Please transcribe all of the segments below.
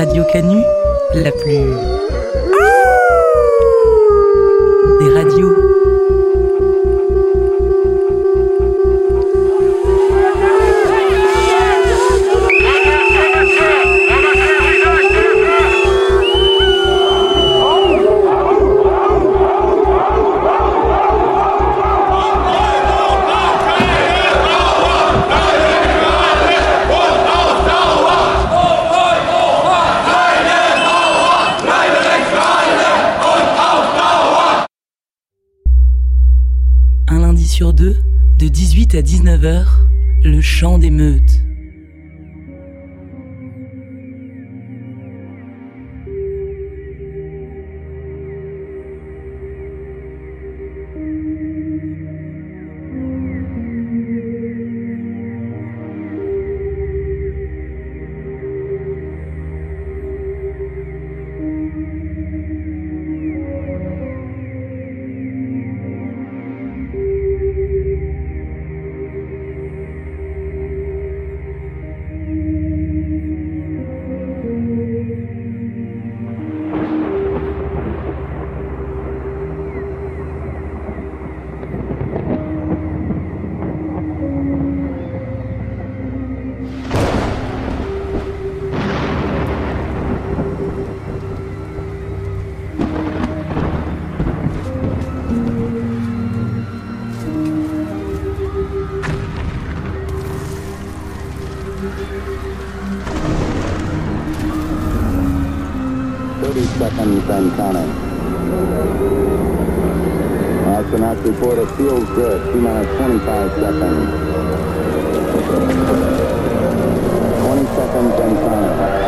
Radio Canu, la plus. Chant des Astronauts report it feels good. Two T minus 25 seconds. 20 seconds and counting.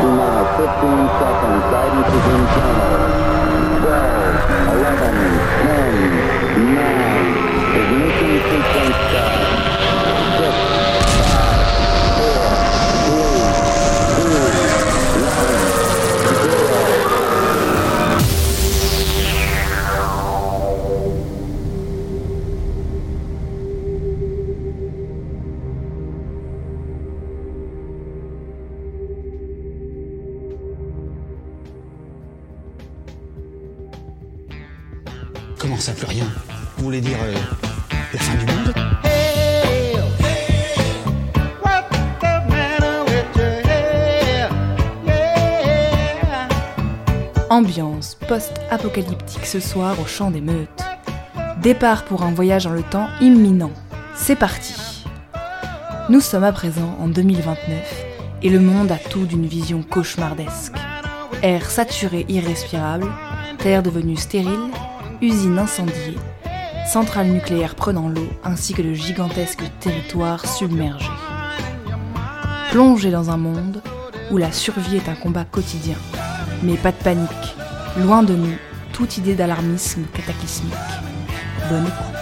T minus 15 seconds. Guidance is in channel. 12, 11, 10, 9. Ignition sequence start. Post-apocalyptique ce soir au champ des meutes. Départ pour un voyage dans le temps imminent. C'est parti. Nous sommes à présent en 2029 et le monde a tout d'une vision cauchemardesque. Air saturé irrespirable, terre devenue stérile, usines incendiées, centrales nucléaires prenant l'eau ainsi que de gigantesques territoires submergés. Plongé dans un monde où la survie est un combat quotidien. Mais pas de panique, loin de nous toute idée d'alarmisme cataclysmique. Bonne écoute.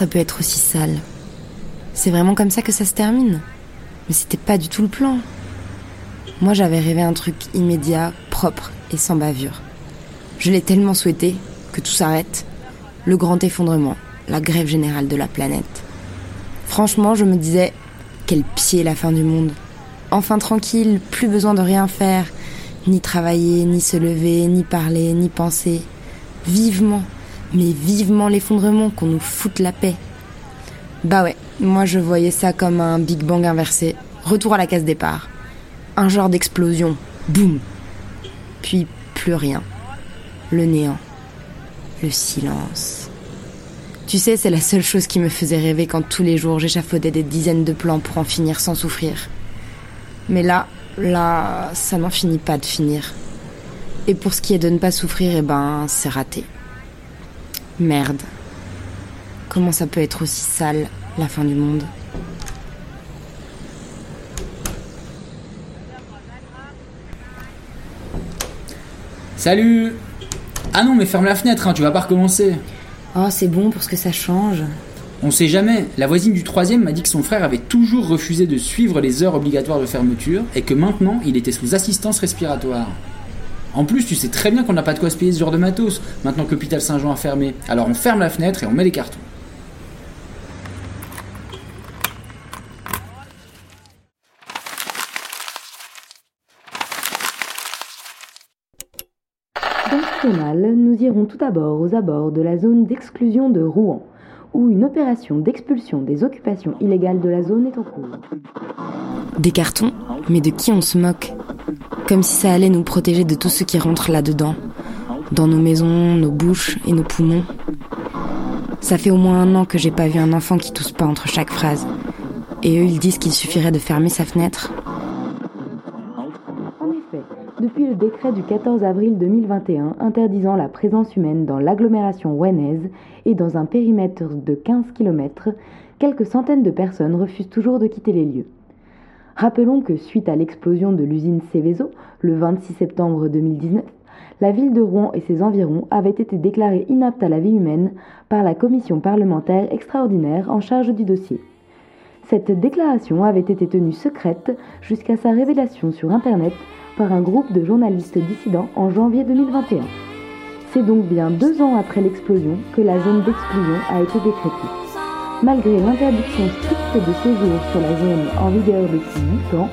Ça peut être aussi sale C'est vraiment comme ça que ça se termine Mais c'était pas du tout le plan. Moi j'avais rêvé un truc immédiat, propre et sans bavure. Je l'ai tellement souhaité que tout s'arrête. Le grand effondrement, la grève générale de la planète. Franchement, je me disais, quel pied la fin du monde. Enfin tranquille, plus besoin de rien faire, ni travailler, ni se lever, ni parler, ni penser. Vivement, mais vivement l'effondrement qu'on nous foute la paix. Bah ouais, moi je voyais ça comme un Big Bang inversé. Retour à la case départ. Un genre d'explosion. Boum. Puis plus rien. Le néant. Le silence. Tu sais, c'est la seule chose qui me faisait rêver quand tous les jours j'échafaudais des dizaines de plans pour en finir sans souffrir. Mais là, là, ça n'en finit pas de finir. Et pour ce qui est de ne pas souffrir, eh ben, c'est raté. Merde. Comment ça peut être aussi sale, la fin du monde? Salut Ah non, mais ferme la fenêtre, hein, tu vas pas recommencer. Oh, c'est bon pour ce que ça change. On sait jamais. La voisine du troisième m'a dit que son frère avait toujours refusé de suivre les heures obligatoires de fermeture et que maintenant il était sous assistance respiratoire. En plus, tu sais très bien qu'on n'a pas de quoi se payer ce genre de matos maintenant que l'hôpital Saint-Jean a fermé. Alors on ferme la fenêtre et on met les cartons. Dans ce journal, nous irons tout d'abord aux abords de la zone d'exclusion de Rouen, où une opération d'expulsion des occupations illégales de la zone est en cours. Des cartons Mais de qui on se moque? Comme si ça allait nous protéger de tout ce qui rentre là-dedans. Dans nos maisons, nos bouches et nos poumons. Ça fait au moins un an que j'ai pas vu un enfant qui tousse pas entre chaque phrase. Et eux, ils disent qu'il suffirait de fermer sa fenêtre. En effet, depuis le décret du 14 avril 2021 interdisant la présence humaine dans l'agglomération rouennaise et dans un périmètre de 15 km, quelques centaines de personnes refusent toujours de quitter les lieux. Rappelons que suite à l'explosion de l'usine Céveso, le 26 septembre 2019, la ville de Rouen et ses environs avaient été déclarées inaptes à la vie humaine par la commission parlementaire extraordinaire en charge du dossier. Cette déclaration avait été tenue secrète jusqu'à sa révélation sur Internet par un groupe de journalistes dissidents en janvier 2021. C'est donc bien deux ans après l'explosion que la zone d'exclusion a été décrétée. Malgré l'interdiction stricte de séjour sur la zone en vigueur depuis 8 ans,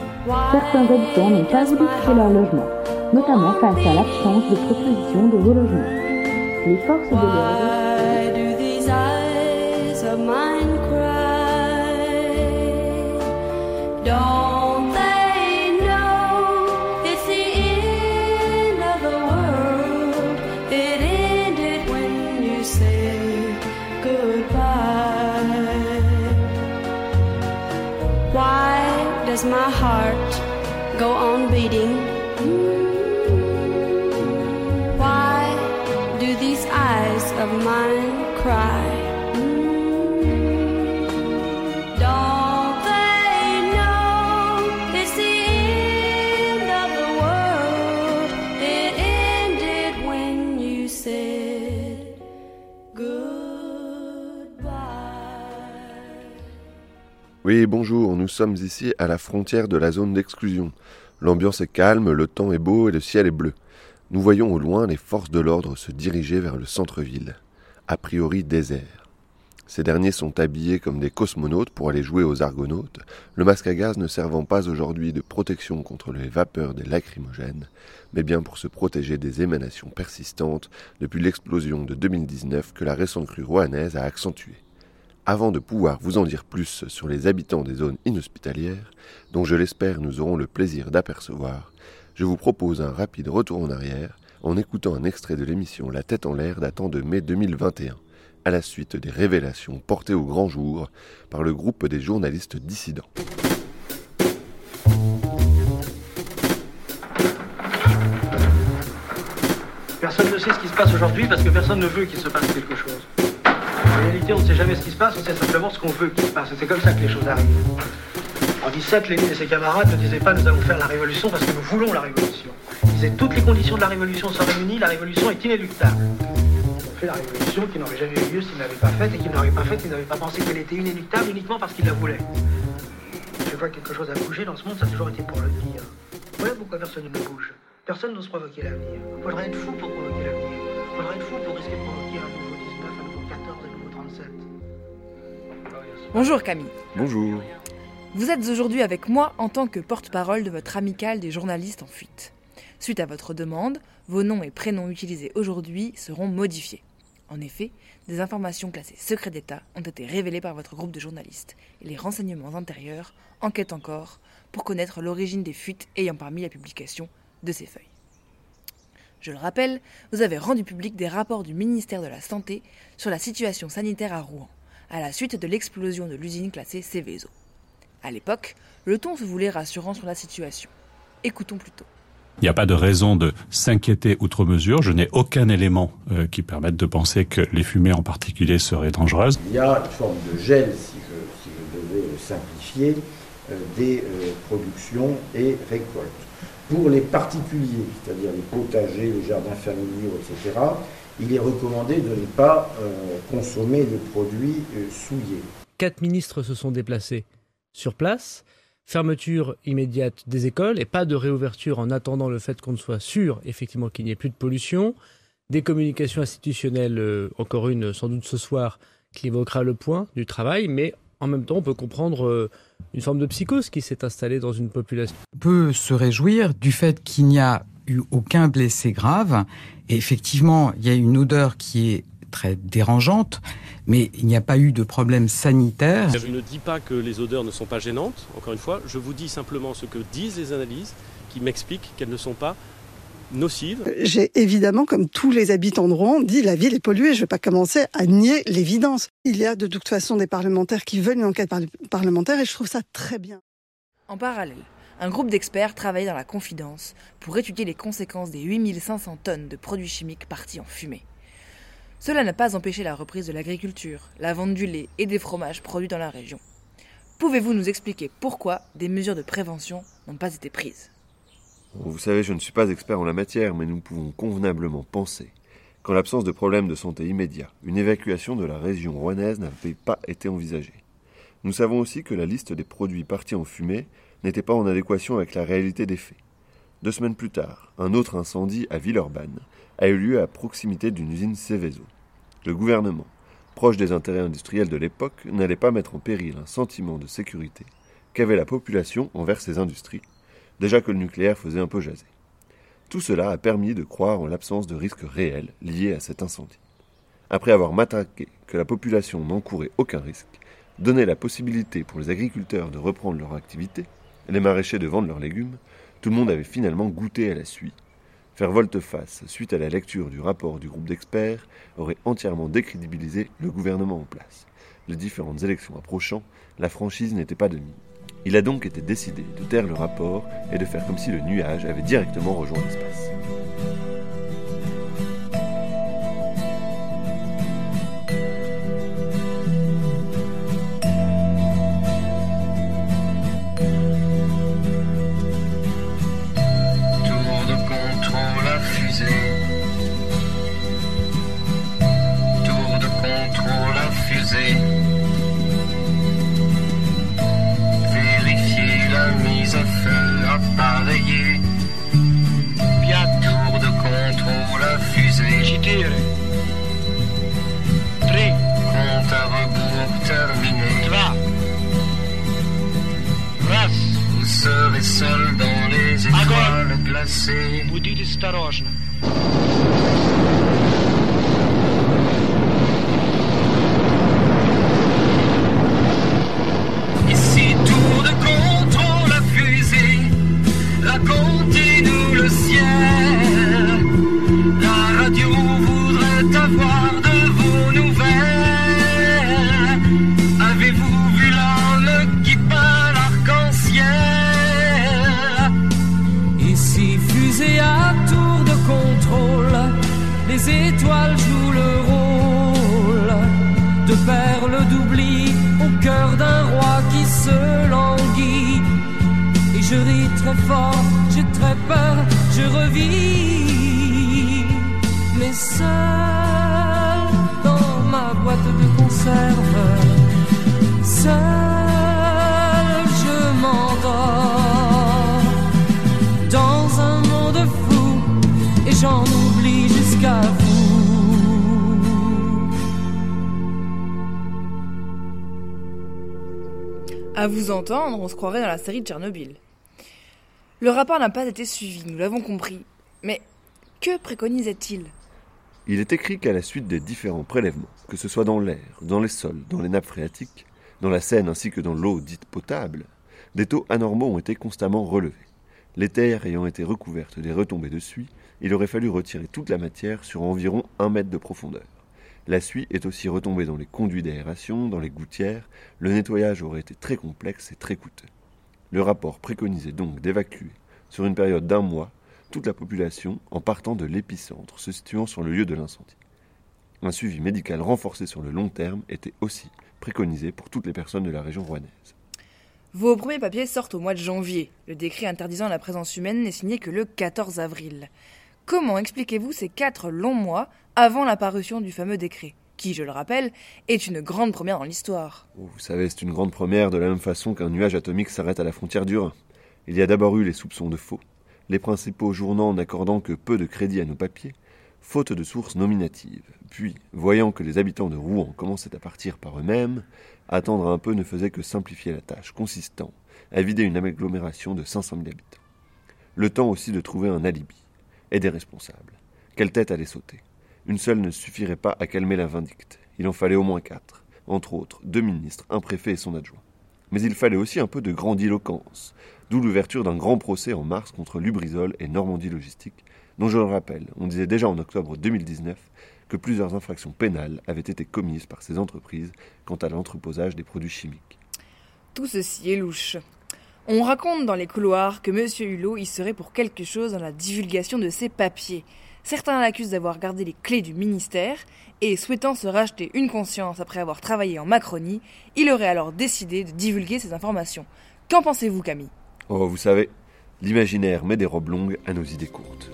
certains habitants n'ont pas voulu quitter leur logement, notamment face à l'absence de proposition de relogement. Les forces de l'ordre sommes ici à la frontière de la zone d'exclusion. L'ambiance est calme, le temps est beau et le ciel est bleu. Nous voyons au loin les forces de l'ordre se diriger vers le centre-ville, a priori désert. Ces derniers sont habillés comme des cosmonautes pour aller jouer aux argonautes, le masque à gaz ne servant pas aujourd'hui de protection contre les vapeurs des lacrymogènes, mais bien pour se protéger des émanations persistantes depuis l'explosion de 2019 que la récente crue rouennaise a accentuée. Avant de pouvoir vous en dire plus sur les habitants des zones inhospitalières, dont je l'espère nous aurons le plaisir d'apercevoir, je vous propose un rapide retour en arrière en écoutant un extrait de l'émission La tête en l'air datant de mai 2021, à la suite des révélations portées au grand jour par le groupe des journalistes dissidents. Personne ne sait ce qui se passe aujourd'hui parce que personne ne veut qu'il se passe quelque chose. En réalité, on ne sait jamais ce qui se passe, on sait simplement ce qu'on veut qu'il se passe. C'est comme ça que les choses arrivent. En 17, Lénine et ses camarades ne disaient pas nous allons faire la révolution parce que nous voulons la révolution. Ils disaient toutes les conditions de la révolution sont réunies, la révolution est inéluctable. Ils fait la révolution qui n'aurait jamais eu lieu s'ils ne l'avaient pas faite et qu'ils n'auraient pas faite s'ils n'avaient pas pensé qu'elle était inéluctable uniquement parce qu'ils la voulaient. Je vois que quelque chose a bougé dans ce monde, ça a toujours été pour le dire. Voilà pourquoi personne ne bouge? Personne n'ose provoquer l'avenir. Faudrait être fou pour provoquer l'avenir. Faudrait être fou pour risquer de provoquer un Bonjour Camille. Bonjour. Vous êtes aujourd'hui avec moi en tant que porte-parole de votre amicale des journalistes en fuite. Suite à votre demande, vos noms et prénoms utilisés aujourd'hui seront modifiés. En effet, des informations classées secret d'État ont été révélées par votre groupe de journalistes et les renseignements intérieurs enquêtent encore pour connaître l'origine des fuites ayant permis la publication de ces feuilles. Je le rappelle, vous avez rendu public des rapports du ministère de la Santé sur la situation sanitaire à Rouen, à la suite de l'explosion de l'usine classée Céveso. À l'époque, le ton se voulait rassurant sur la situation. Écoutons plutôt. Il n'y a pas de raison de s'inquiéter outre mesure. Je n'ai aucun élément euh, qui permette de penser que les fumées en particulier seraient dangereuses. Il y a une forme de gel, si je, si je devais simplifier, euh, des euh, productions et récoltes. Pour les particuliers, c'est-à-dire les potagers, les jardins familiaux, etc., il est recommandé de ne pas euh, consommer les produits euh, souillés. Quatre ministres se sont déplacés sur place. Fermeture immédiate des écoles et pas de réouverture en attendant le fait qu'on ne soit sûr effectivement qu'il n'y ait plus de pollution. Des communications institutionnelles, euh, encore une sans doute ce soir, qui évoquera le point du travail, mais en même temps on peut comprendre euh, une forme de psychose qui s'est installée dans une population. On peut se réjouir du fait qu'il n'y a eu aucun blessé grave. Et effectivement, il y a une odeur qui est très dérangeante, mais il n'y a pas eu de problème sanitaire. Je ne dis pas que les odeurs ne sont pas gênantes, encore une fois, je vous dis simplement ce que disent les analyses qui m'expliquent qu'elles ne sont pas nocives. J'ai évidemment, comme tous les habitants de Rouen, dit la ville est polluée. Je ne vais pas commencer à nier l'évidence. Il y a de toute façon des parlementaires qui veulent une enquête par- parlementaire et je trouve ça très bien. En parallèle, un groupe d'experts travaille dans la confidence pour étudier les conséquences des 8500 tonnes de produits chimiques partis en fumée. Cela n'a pas empêché la reprise de l'agriculture, la vente du lait et des fromages produits dans la région. Pouvez-vous nous expliquer pourquoi des mesures de prévention n'ont pas été prises? Vous savez, je ne suis pas expert en la matière, mais nous pouvons convenablement penser qu'en l'absence de problèmes de santé immédiats, une évacuation de la région rouennaise n'avait pas été envisagée. Nous savons aussi que la liste des produits partis en fumée n'était pas en adéquation avec la réalité des faits. Deux semaines plus tard, un autre incendie à Villeurbanne a eu lieu à proximité d'une usine Céveso. Le gouvernement, proche des intérêts industriels de l'époque, n'allait pas mettre en péril un sentiment de sécurité qu'avait la population envers ces industries, déjà que le nucléaire faisait un peu jaser. Tout cela a permis de croire en l'absence de risques réels liés à cet incendie. Après avoir matraqué que la population n'encourait aucun risque, donné la possibilité pour les agriculteurs de reprendre leur activité, les maraîchers de vendre leurs légumes, tout le monde avait finalement goûté à la suie. Faire volte-face suite à la lecture du rapport du groupe d'experts aurait entièrement décrédibilisé le gouvernement en place. Les différentes élections approchant, la franchise n'était pas de mise. Il a donc été décidé de taire le rapport et de faire comme si le nuage avait directement rejoint l'espace. Осторожно. On se croirait dans la série de Tchernobyl. Le rapport n'a pas été suivi, nous l'avons compris. Mais que préconisait-il? Il est écrit qu'à la suite des différents prélèvements, que ce soit dans l'air, dans les sols, dans les nappes phréatiques, dans la Seine ainsi que dans l'eau dite potable, des taux anormaux ont été constamment relevés. Les terres ayant été recouvertes des retombées de suie, il aurait fallu retirer toute la matière sur environ un mètre de profondeur. La suie est aussi retombée dans les conduits d'aération, dans les gouttières, le nettoyage aurait été très complexe et très coûteux. Le rapport préconisait donc d'évacuer, sur une période d'un mois, toute la population en partant de l'épicentre se situant sur le lieu de l'incendie. Un suivi médical renforcé sur le long terme était aussi préconisé pour toutes les personnes de la région rouennaise. Vos premiers papiers sortent au mois de janvier. Le décret interdisant la présence humaine n'est signé que le 14 avril. Comment expliquez-vous ces quatre longs mois avant la parution du fameux décret, qui, je le rappelle, est une grande première dans l'histoire Oh, Vous savez, c'est une grande première de la même façon qu'un nuage atomique s'arrête à la frontière du Rhin. Il y a d'abord eu les soupçons de faux, les principaux journaux n'accordant que peu de crédit à nos papiers, faute de sources nominatives. Puis, voyant que les habitants de Rouen commençaient à partir par eux-mêmes, attendre un peu ne faisait que simplifier la tâche, consistant à vider une agglomération de 500 000 habitants. Le temps aussi de trouver un alibi et des responsables. Quelle tête allait sauter Une seule ne suffirait pas à calmer la vindicte. Il en fallait au moins quatre, entre autres deux ministres, un préfet et son adjoint. Mais il fallait aussi un peu de grandiloquence, d'où l'ouverture d'un grand procès en mars contre Lubrizol et Normandie Logistique, dont je le rappelle, on disait déjà en octobre 2019 que plusieurs infractions pénales avaient été commises par ces entreprises quant à l'entreposage des produits chimiques. Tout ceci est louche. On raconte dans les couloirs que M. Hulot y serait pour quelque chose dans la divulgation de ses papiers. Certains l'accusent d'avoir gardé les clés du ministère et, souhaitant se racheter une conscience après avoir travaillé en Macronie, il aurait alors décidé de divulguer ces informations. Qu'en pensez-vous, Camille? Oh, vous savez, l'imaginaire met des robes longues à nos idées courtes.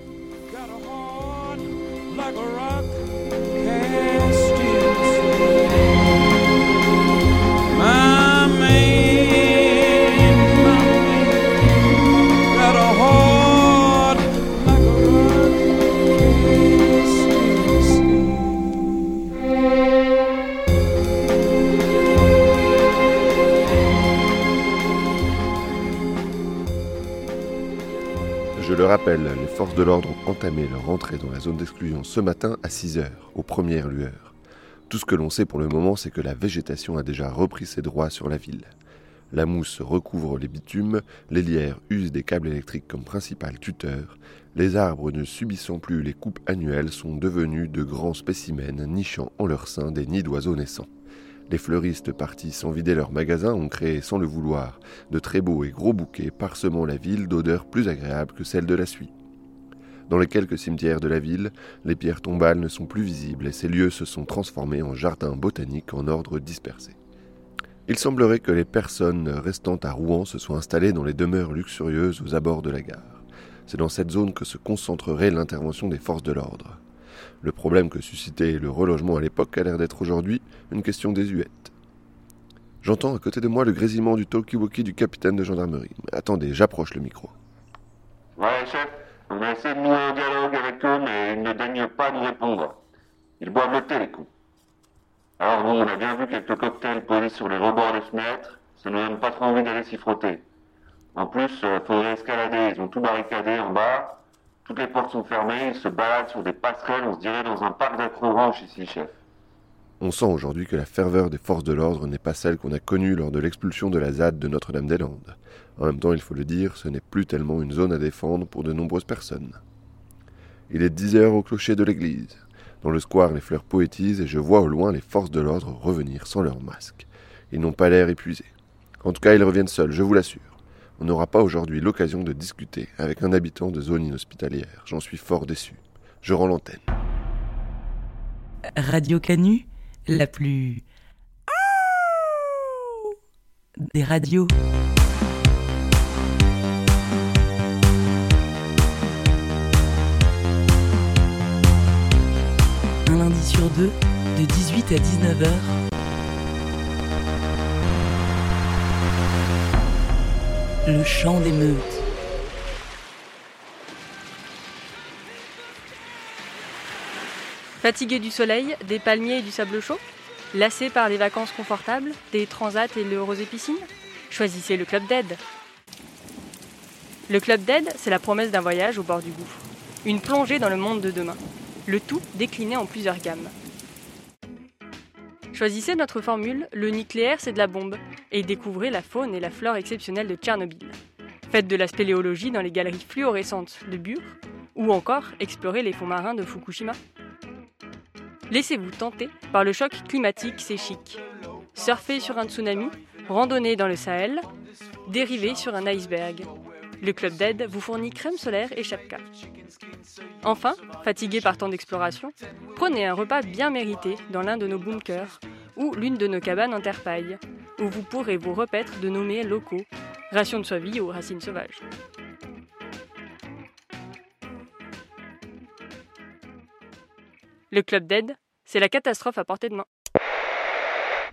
Forces de l'ordre ont entamé leur entrée dans la zone d'exclusion ce matin à 6 heures, aux premières lueurs. Tout ce que l'on sait pour le moment, c'est que la végétation a déjà repris ses droits sur la ville. La mousse recouvre les bitumes, les lierres usent des câbles électriques comme principal tuteur, les arbres ne subissant plus les coupes annuelles sont devenus de grands spécimens nichant en leur sein des nids d'oiseaux naissants. Les fleuristes partis sans vider leurs magasins ont créé sans le vouloir de très beaux et gros bouquets parsemant la ville d'odeurs plus agréables que celles de la suie. Dans les quelques cimetières de la ville, les pierres tombales ne sont plus visibles et ces lieux se sont transformés en jardins botaniques en ordre dispersé. Il semblerait que les personnes restant à Rouen se soient installées dans les demeures luxurieuses aux abords de la gare. C'est dans cette zone que se concentrerait l'intervention des forces de l'ordre. Le problème que suscitait le relogement à l'époque a l'air d'être aujourd'hui une question désuète. J'entends à côté de moi le grésillement du talkie-walkie du capitaine de gendarmerie. Attendez, j'approche le micro. Ouais, chef, on a essayé de nouer un dialogue avec eux, mais ils ne daignent pas nous répondre. Ils boivent le thé, les coups. Alors bon, on a bien vu quelques cocktails posés sur les rebords des fenêtres. Ça nous donne pas trop envie d'aller s'y frotter. En plus, euh, faudrait escalader. Ils ont tout barricadé en bas. Toutes les portes sont fermées. Ils se baladent sur des passerelles. On se dirait dans un parc d'acroranches ici, chef. On sent aujourd'hui que la ferveur des forces de l'ordre n'est pas celle qu'on a connue lors de l'expulsion de la ZAD de Notre-Dame-des-Landes. En même temps, il faut le dire, ce n'est plus tellement une zone à défendre pour de nombreuses personnes. Il est 10 heures au clocher de l'église. Dans le square, les fleurs poétisent et je vois au loin les forces de l'ordre revenir sans leur masque. Ils n'ont pas l'air épuisés. En tout cas, ils reviennent seuls, je vous l'assure. On n'aura pas aujourd'hui l'occasion de discuter avec un habitant de zone inhospitalière. J'en suis fort déçu. Je rends l'antenne. Radio Canu, la plus. des radios. Sur deux, de 18 à 19h. Le chant des meutes. Fatigué du soleil, des palmiers et du sable chaud Lassé par des vacances confortables, des transats et l'heureuse piscine Choisissez le Club d'Aide. Le Club d'Aide, c'est la promesse d'un voyage au bord du gouffre. Une plongée dans le monde de demain. Le tout décliné en plusieurs gammes. Choisissez notre formule, le nucléaire c'est de la bombe, et découvrez la faune et la flore exceptionnelle de Tchernobyl. Faites de la spéléologie dans les galeries fluorescentes de Bure, ou encore explorez les fonds marins de Fukushima. Laissez-vous tenter par le choc climatique, c'est chic. Surfez sur un tsunami, randonnez dans le Sahel, dérivez sur un iceberg. Le Club d'aide vous fournit crème solaire et chapka. Enfin, fatigué par tant d'exploration, prenez un repas bien mérité dans l'un de nos bunkers ou l'une de nos cabanes en terre paille, où vous pourrez vous repaître de nos mets locaux, rations de soie vie ou racines sauvages. Le club d'aide, c'est la catastrophe à portée de main.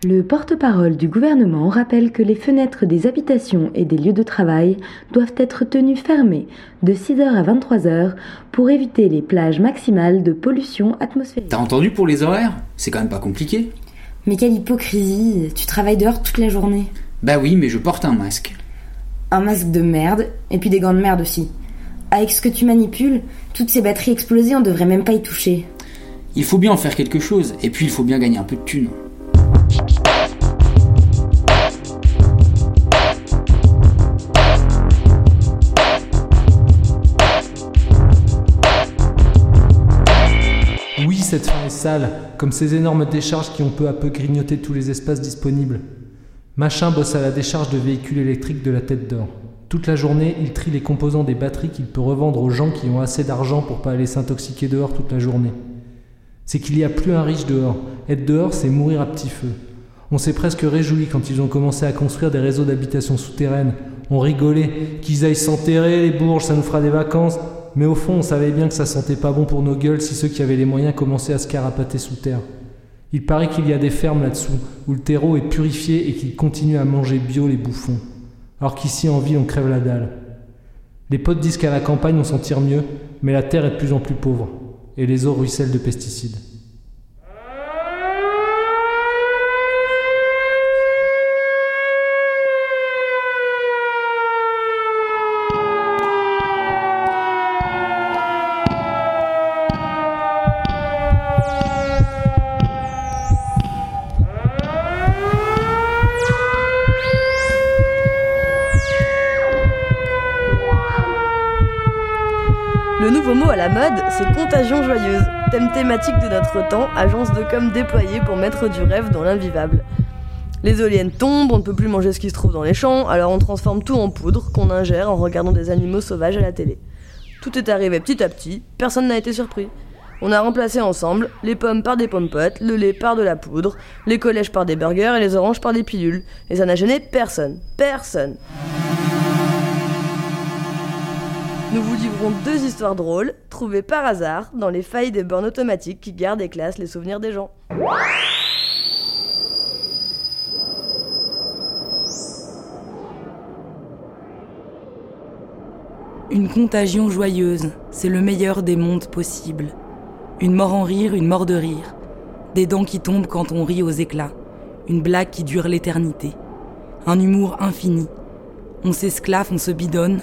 Le porte-parole du gouvernement rappelle que les fenêtres des habitations et des lieux de travail doivent être tenues fermées de 6h à 23h pour éviter les plages maximales de pollution atmosphérique. T'as entendu pour les horaires? C'est quand même pas compliqué. Mais quelle hypocrisie, tu travailles dehors toute la journée. Bah oui, mais je porte un masque. Un masque de merde, et puis des gants de merde aussi. Avec ce que tu manipules, toutes ces batteries explosées, on devrait même pas y toucher. Il faut bien en faire quelque chose, et puis il faut bien gagner un peu de thunes. Oui, cette fin est sale, comme ces énormes décharges qui ont peu à peu grignoté tous les espaces disponibles. Machin bosse à la décharge de véhicules électriques de la tête d'or. Toute la journée, il trie les composants des batteries qu'il peut revendre aux gens qui ont assez d'argent pour pas aller s'intoxiquer dehors toute la journée. C'est qu'il n'y a plus un riche dehors. Être dehors, c'est mourir à petit feu. On s'est presque réjoui quand ils ont commencé à construire des réseaux d'habitation souterraines. On rigolait, qu'ils aillent s'enterrer, les bourges, ça nous fera des vacances. Mais au fond, on savait bien que ça sentait pas bon pour nos gueules si ceux qui avaient les moyens commençaient à se carapater sous terre. Il paraît qu'il y a des fermes là-dessous, où le terreau est purifié et qu'ils continuent à manger bio les bouffons. Alors qu'ici en ville, on crève la dalle. Les potes disent qu'à la campagne, on s'en tire mieux, mais la terre est de plus en plus pauvre, et les eaux ruissellent de pesticides. Le nouveau mot à la mode, c'est contagion joyeuse, thème thématique de notre temps, agence de com déployée pour mettre du rêve dans l'invivable. Les éoliennes tombent, on ne peut plus manger ce qui se trouve dans les champs, alors on transforme tout en poudre qu'on ingère en regardant des animaux sauvages à la télé. Tout est arrivé petit à petit, personne n'a été surpris. On a remplacé ensemble les pommes par des pommes le lait par de la poudre, les collèges par des burgers et les oranges par des pilules. Et ça n'a gêné personne. Personne. Nous vous livrons deux histoires drôles, trouvées par hasard dans les failles des bornes automatiques qui gardent et classent les souvenirs des gens. Une contagion joyeuse, c'est le meilleur des mondes possibles. Une mort en rire, une mort de rire. Des dents qui tombent quand on rit aux éclats. Une blague qui dure l'éternité. Un humour infini. On s'esclave, on se bidonne,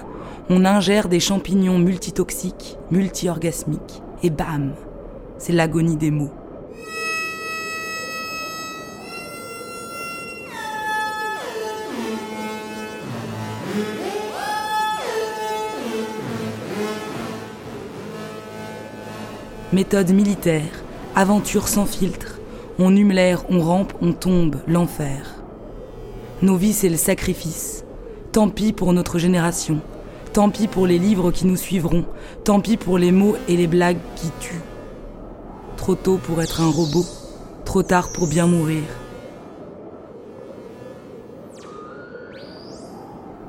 on ingère des champignons multitoxiques, multi-orgasmiques, et bam C'est l'agonie des mots. Méthode militaire, aventure sans filtre. On hume l'air, on rampe, on tombe, l'enfer. Nos vies, c'est le sacrifice. Tant pis pour notre génération. Tant pis pour les livres qui nous suivront. Tant pis pour les mots et les blagues qui tuent. Trop tôt pour être un robot. Trop tard pour bien mourir.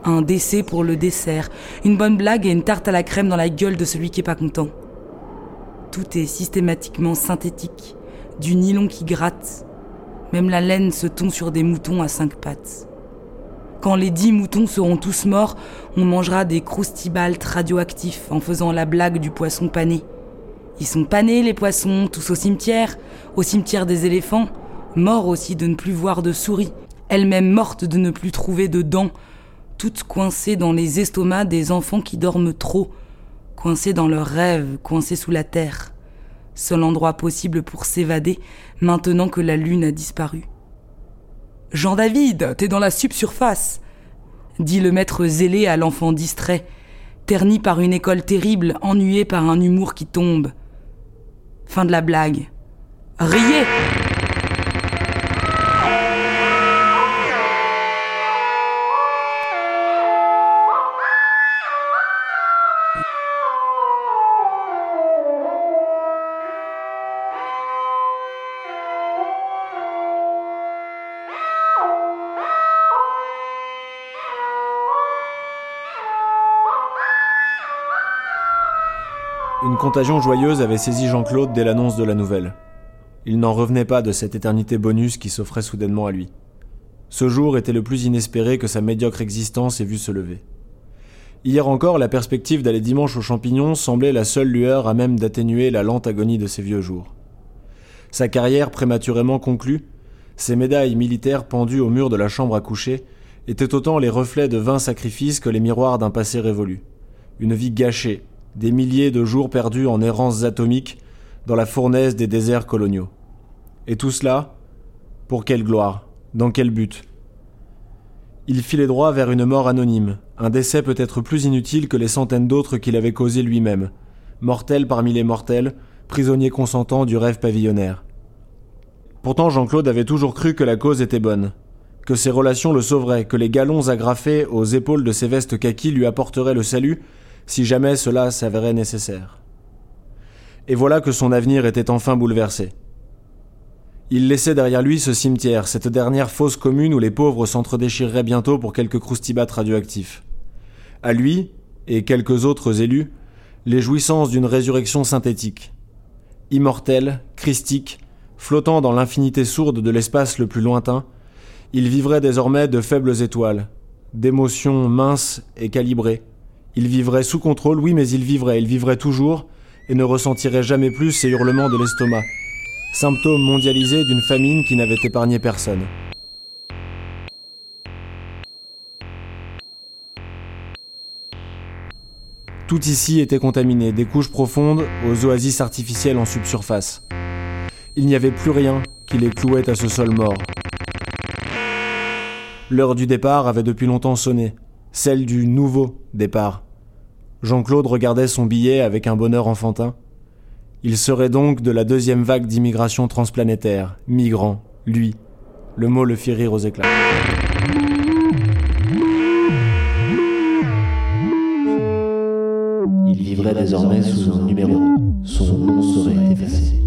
Un décès pour le dessert. Une bonne blague et une tarte à la crème dans la gueule de celui qui est pas content. Tout est systématiquement synthétique, du nylon qui gratte. Même la laine se tond sur des moutons à cinq pattes. Quand les dix moutons seront tous morts, on mangera des croustibaltes radioactifs en faisant la blague du poisson pané. Ils sont panés, les poissons, tous au cimetière, au cimetière des éléphants, morts aussi de ne plus voir de souris, elles-mêmes mortes de ne plus trouver de dents, toutes coincées dans les estomacs des enfants qui dorment trop, coincés dans leurs rêves, coincés sous la terre. seul endroit possible pour s'évader maintenant que la lune a disparu. Jean-David, t'es dans la subsurface, dit le maître zélé à l'enfant distrait, terni par une école terrible, ennuyé par un humour qui tombe. Fin de la blague. Riez contagion joyeuse avait saisi Jean-Claude dès l'annonce de la nouvelle. Il n'en revenait pas de cette éternité bonus qui s'offrait soudainement à lui. Ce jour était le plus inespéré que sa médiocre existence ait vu se lever. Hier encore, la perspective d'aller dimanche aux champignons semblait la seule lueur à même d'atténuer la lente agonie de ses vieux jours. Sa carrière prématurément conclue, ses médailles militaires pendues au mur de la chambre à coucher, étaient autant les reflets de vains sacrifices que les miroirs d'un passé révolu. Une vie gâchée, des milliers de jours perdus en errances atomiques dans la fournaise des déserts coloniaux. Et tout cela, pour quelle gloire? Dans quel but? Il filait droit vers une mort anonyme, un décès peut-être plus inutile que les centaines d'autres qu'il avait causés lui-même, mortel parmi les mortels, prisonnier consentant du rêve pavillonnaire. Pourtant Jean-Claude avait toujours cru que la cause était bonne, que ses relations le sauveraient, que les galons agrafés aux épaules de ses vestes kaki lui apporteraient le salut si jamais cela s'avérait nécessaire. Et voilà que son avenir était enfin bouleversé. Il laissait derrière lui ce cimetière, cette dernière fosse commune où les pauvres s'entredéchireraient bientôt pour quelques croustibates radioactifs. À lui, et quelques autres élus, les jouissances d'une résurrection synthétique. Immortel, christique, flottant dans l'infinité sourde de l'espace le plus lointain, il vivrait désormais de faibles étoiles, d'émotions minces et calibrées, il vivrait sous contrôle, oui, mais il vivrait, il vivrait toujours, et ne ressentirait jamais plus ces hurlements de l'estomac, symptôme mondialisé d'une famine qui n'avait épargné personne. Tout ici était contaminé, des couches profondes aux oasis artificielles en subsurface. Il n'y avait plus rien qui les clouait à ce sol mort. L'heure du départ avait depuis longtemps sonné, celle du nouveau départ. Jean-Claude regardait son billet avec un bonheur enfantin. Il serait donc de la deuxième vague d'immigration transplanétaire, migrant, lui. Le mot le fit rire aux éclats. Il vivrait désormais sous un numéro. Son nom serait effacé.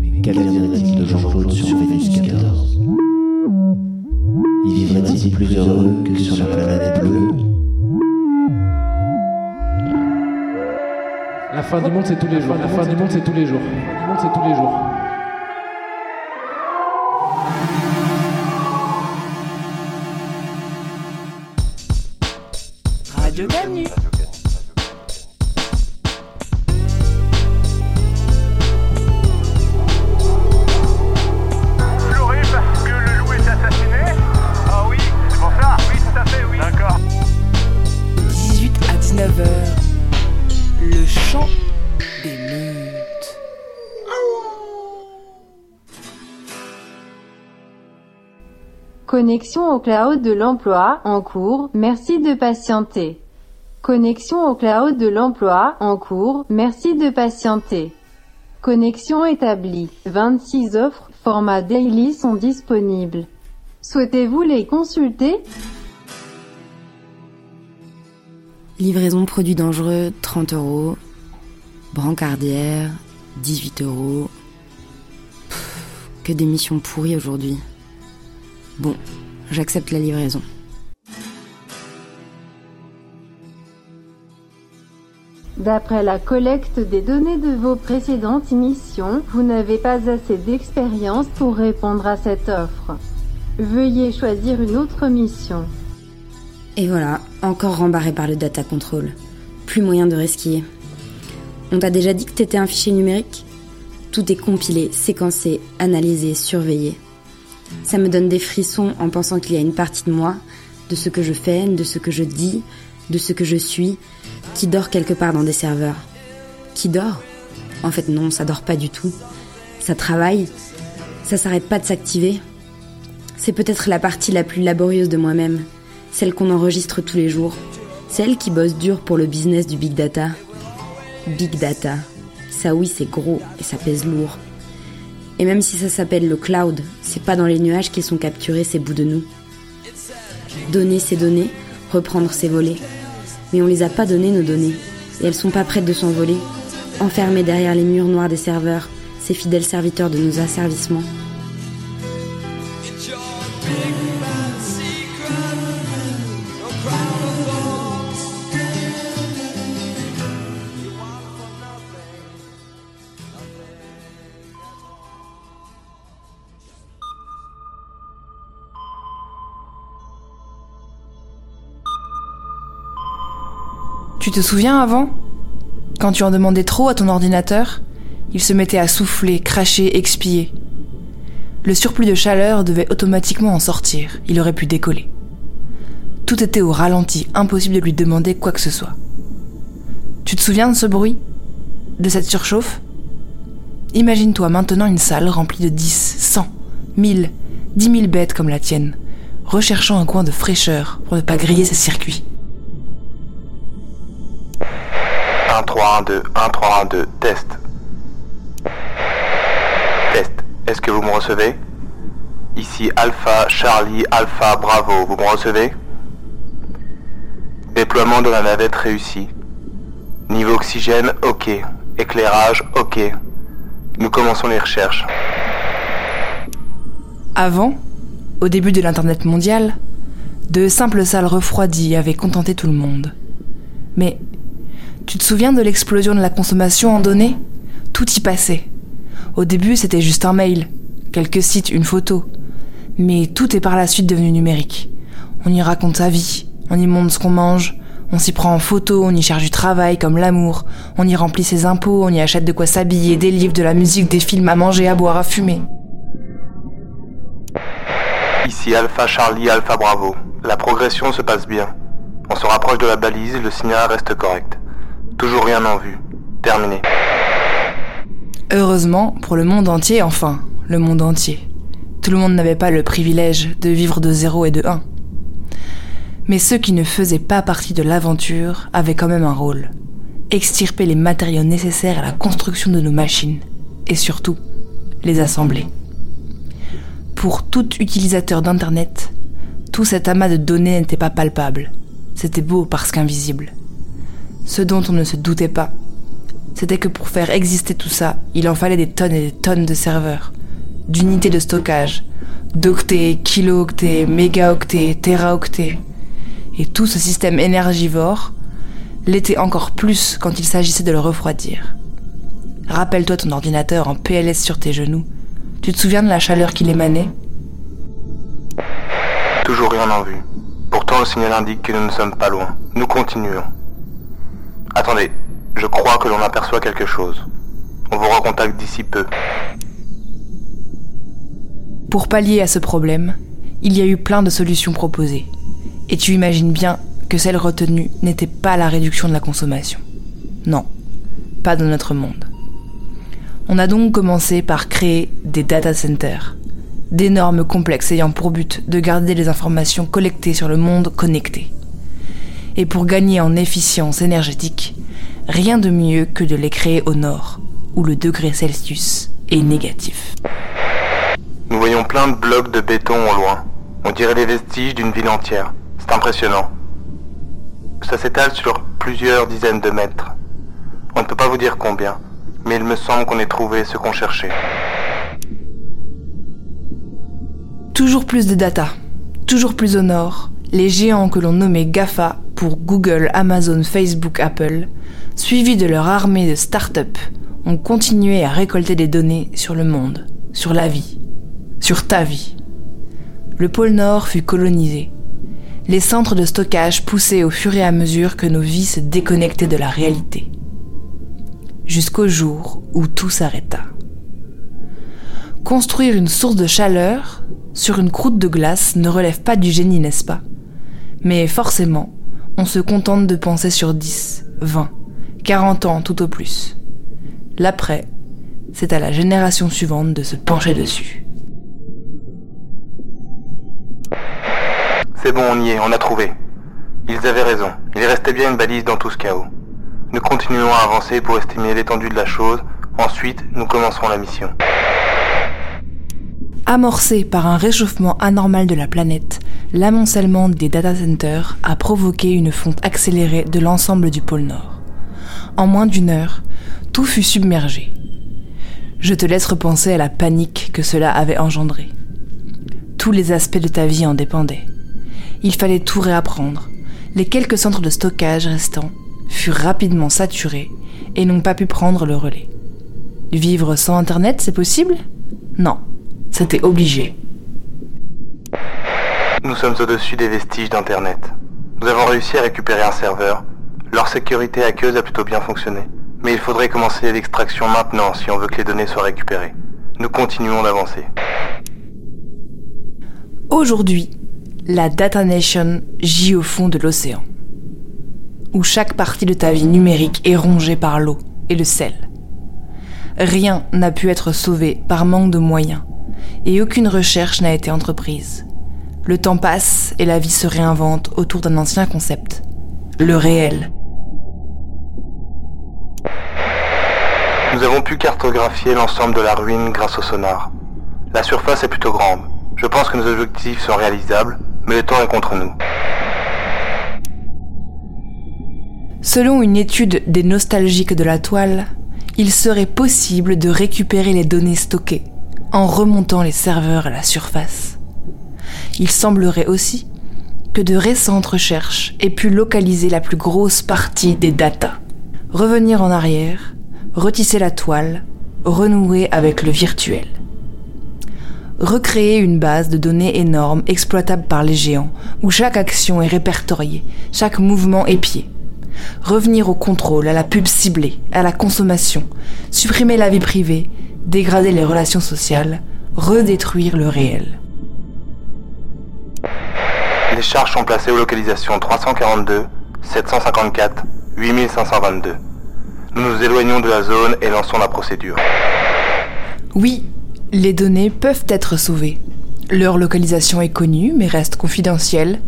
Mais qu'adviendrait-il de Jean-Claude sur Vénus 14 Y vivrait-il plus heureux que sur la planète bleue La fin du monde, c'est tous les jours. La fin du monde, c'est tous les jours. La fin du monde, c'est tous les jours. Radio Canu. Connexion au cloud de l'emploi en cours, merci de patienter. Connexion au cloud de l'emploi en cours, merci de patienter. Connexion établie. 26 offres, format daily sont disponibles. Souhaitez-vous les consulter? Livraison produits dangereux, 30 euros. Brancardière, 18 euros. Que des missions pourries aujourd'hui. Bon, j'accepte la livraison. D'après la collecte des données de vos précédentes missions, vous n'avez pas assez d'expérience pour répondre à cette offre. Veuillez choisir une autre mission. Et voilà, encore rembarré par le data control. Plus moyen de resquiller. On t'a déjà dit que t'étais un fichier numérique? Tout est compilé, séquencé, analysé, surveillé. Ça me donne des frissons en pensant qu'il y a une partie de moi, de ce que je fais, de ce que je dis, de ce que je suis, qui dort quelque part dans des serveurs. Qui dort? En fait, non, ça dort pas du tout. Ça travaille. Ça s'arrête pas de s'activer. C'est peut-être la partie la plus laborieuse de moi-même, celle qu'on enregistre tous les jours, celle qui bosse dur pour le business du big data. Big data. Ça oui, c'est gros et ça pèse lourd. Et même si ça s'appelle le cloud, c'est pas dans les nuages qu'ils sont capturés ces bouts de nous. Donner ces données, reprendre ces volets. Mais on les a pas données nos données, et elles sont pas prêtes de s'envoler, enfermées derrière les murs noirs des serveurs, ces fidèles serviteurs de nos asservissements. Tu te souviens avant? Quand tu en demandais trop à ton ordinateur, il se mettait à souffler, cracher, expier. Le surplus de chaleur devait automatiquement en sortir, il aurait pu décoller. Tout était au ralenti, impossible de lui demander quoi que ce soit. Tu te souviens de ce bruit? De cette surchauffe? Imagine-toi maintenant une salle remplie de 10, 100, 1000, 10 000 bêtes comme la tienne, recherchant un coin de fraîcheur pour ne pas griller ses circuits. 1, 3, 1, 2, 1, 3, 1, 2, test. Test. Est-ce que vous me recevez? Ici Alpha, Charlie, Alpha, Bravo, vous me recevez? Déploiement de la navette réussi. Niveau oxygène, ok. Éclairage, ok. Nous commençons les recherches. Avant, au début de l'Internet mondial, de simples salles refroidies avaient contenté tout le monde. Mais tu te souviens de l'explosion de la consommation en données? Tout y passait. Au début, c'était juste un mail, quelques sites, une photo. Mais tout est par la suite devenu numérique. On y raconte sa vie, on y montre ce qu'on mange, on s'y prend en photo, on y cherche du travail comme l'amour, on y remplit ses impôts, on y achète de quoi s'habiller, des livres, de la musique, des films à manger, à boire, à fumer. Ici Alpha, Charlie, Alpha, Bravo. La progression se passe bien. On se rapproche de la balise le signal reste correct. Toujours rien en vue. Terminé. Heureusement, pour le monde entier, enfin, le monde entier. Tout le monde n'avait pas le privilège de vivre de 0 et de 1. Mais ceux qui ne faisaient pas partie de l'aventure avaient quand même un rôle. Extirper les matériaux nécessaires à la construction de nos machines. Et surtout, les assembler. Pour tout utilisateur d'Internet, tout cet amas de données n'était pas palpable. C'était beau parce qu'invisible. Ce dont on ne se doutait pas, c'était que pour faire exister tout ça, il en fallait des tonnes et des tonnes de serveurs, d'unités de stockage, d'octets, kilo-octets, mégaoctets, téraoctets. Et tout ce système énergivore l'était encore plus quand il s'agissait de le refroidir. Rappelle-toi ton ordinateur en PLS sur tes genoux. Tu te souviens de la chaleur qu'il émanait? Toujours rien en vue. Pourtant, le signal indique que nous ne sommes pas loin. Nous continuons. Attendez, je crois que l'on aperçoit quelque chose. On vous recontacte d'ici peu. Pour pallier à ce problème, il y a eu plein de solutions proposées. Et tu imagines bien que celle retenue n'était pas la réduction de la consommation. Non, pas dans notre monde. On a donc commencé par créer des data centers, d'énormes complexes ayant pour but de garder les informations collectées sur le monde connecté. Et pour gagner en efficience énergétique, rien de mieux que de les créer au nord, où le degré Celsius est négatif. Nous voyons plein de blocs de béton au loin. On dirait les vestiges d'une ville entière. C'est impressionnant. Ça s'étale sur plusieurs dizaines de mètres. On ne peut pas vous dire combien, mais il me semble qu'on ait trouvé ce qu'on cherchait. Toujours plus de data, toujours plus au nord, les géants que l'on nommait GAFA Google, Amazon, Facebook, Apple, suivis de leur armée de start-up, ont continué à récolter des données sur le monde, sur la vie, sur ta vie. Le pôle Nord fut colonisé. Les centres de stockage poussaient au fur et à mesure que nos vies se déconnectaient de la réalité. Jusqu'au jour où tout s'arrêta. Construire une source de chaleur sur une croûte de glace ne relève pas du génie, n'est-ce pas? Mais forcément, on se contente de penser sur 10, 20, 40 ans tout au plus. L'après, c'est à la génération suivante de se pencher dessus. C'est bon, on y est, on a trouvé. Ils avaient raison, il restait bien une balise dans tout ce chaos. Nous continuons à avancer pour estimer l'étendue de la chose, ensuite nous commencerons la mission. Amorcé par un réchauffement anormal de la planète, l'amoncellement des data centers a provoqué une fonte accélérée de l'ensemble du pôle Nord. En moins d'une heure, tout fut submergé. Je te laisse repenser à la panique que cela avait engendré. Tous les aspects de ta vie en dépendaient. Il fallait tout réapprendre. Les quelques centres de stockage restants furent rapidement saturés et n'ont pas pu prendre le relais. Vivre sans Internet, c'est possible? Non, c'était obligé. Nous sommes au-dessus des vestiges d'Internet. Nous avons réussi à récupérer un serveur. Leur sécurité aqueuse a plutôt bien fonctionné. Mais il faudrait commencer l'extraction maintenant si on veut que les données soient récupérées. Nous continuons d'avancer. Aujourd'hui, la Data Nation gît au fond de l'océan, où chaque partie de ta vie numérique est rongée par l'eau et le sel. Rien n'a pu être sauvé par manque de moyens, et aucune recherche n'a été entreprise. Le temps passe et la vie se réinvente autour d'un ancien concept, le réel. Nous avons pu cartographier l'ensemble de la ruine grâce au sonar. La surface est plutôt grande. Je pense que nos objectifs sont réalisables, mais le temps est contre nous. Selon une étude des nostalgiques de la toile, il serait possible de récupérer les données stockées en remontant les serveurs à la surface. Il semblerait aussi que de récentes recherches aient pu localiser la plus grosse partie des datas. Revenir en arrière, retisser la toile, renouer avec le virtuel. Recréer une base de données énorme exploitable par les géants, où chaque action est répertoriée, chaque mouvement épié. Revenir au contrôle, à la pub ciblée, à la consommation, supprimer la vie privée, dégrader les relations sociales, redétruire le réel. Les charges sont placées aux localisations 342, 754, 8522. Nous nous éloignons de la zone et lançons la procédure. Oui, les données peuvent être sauvées. Leur localisation est connue mais reste confidentielle,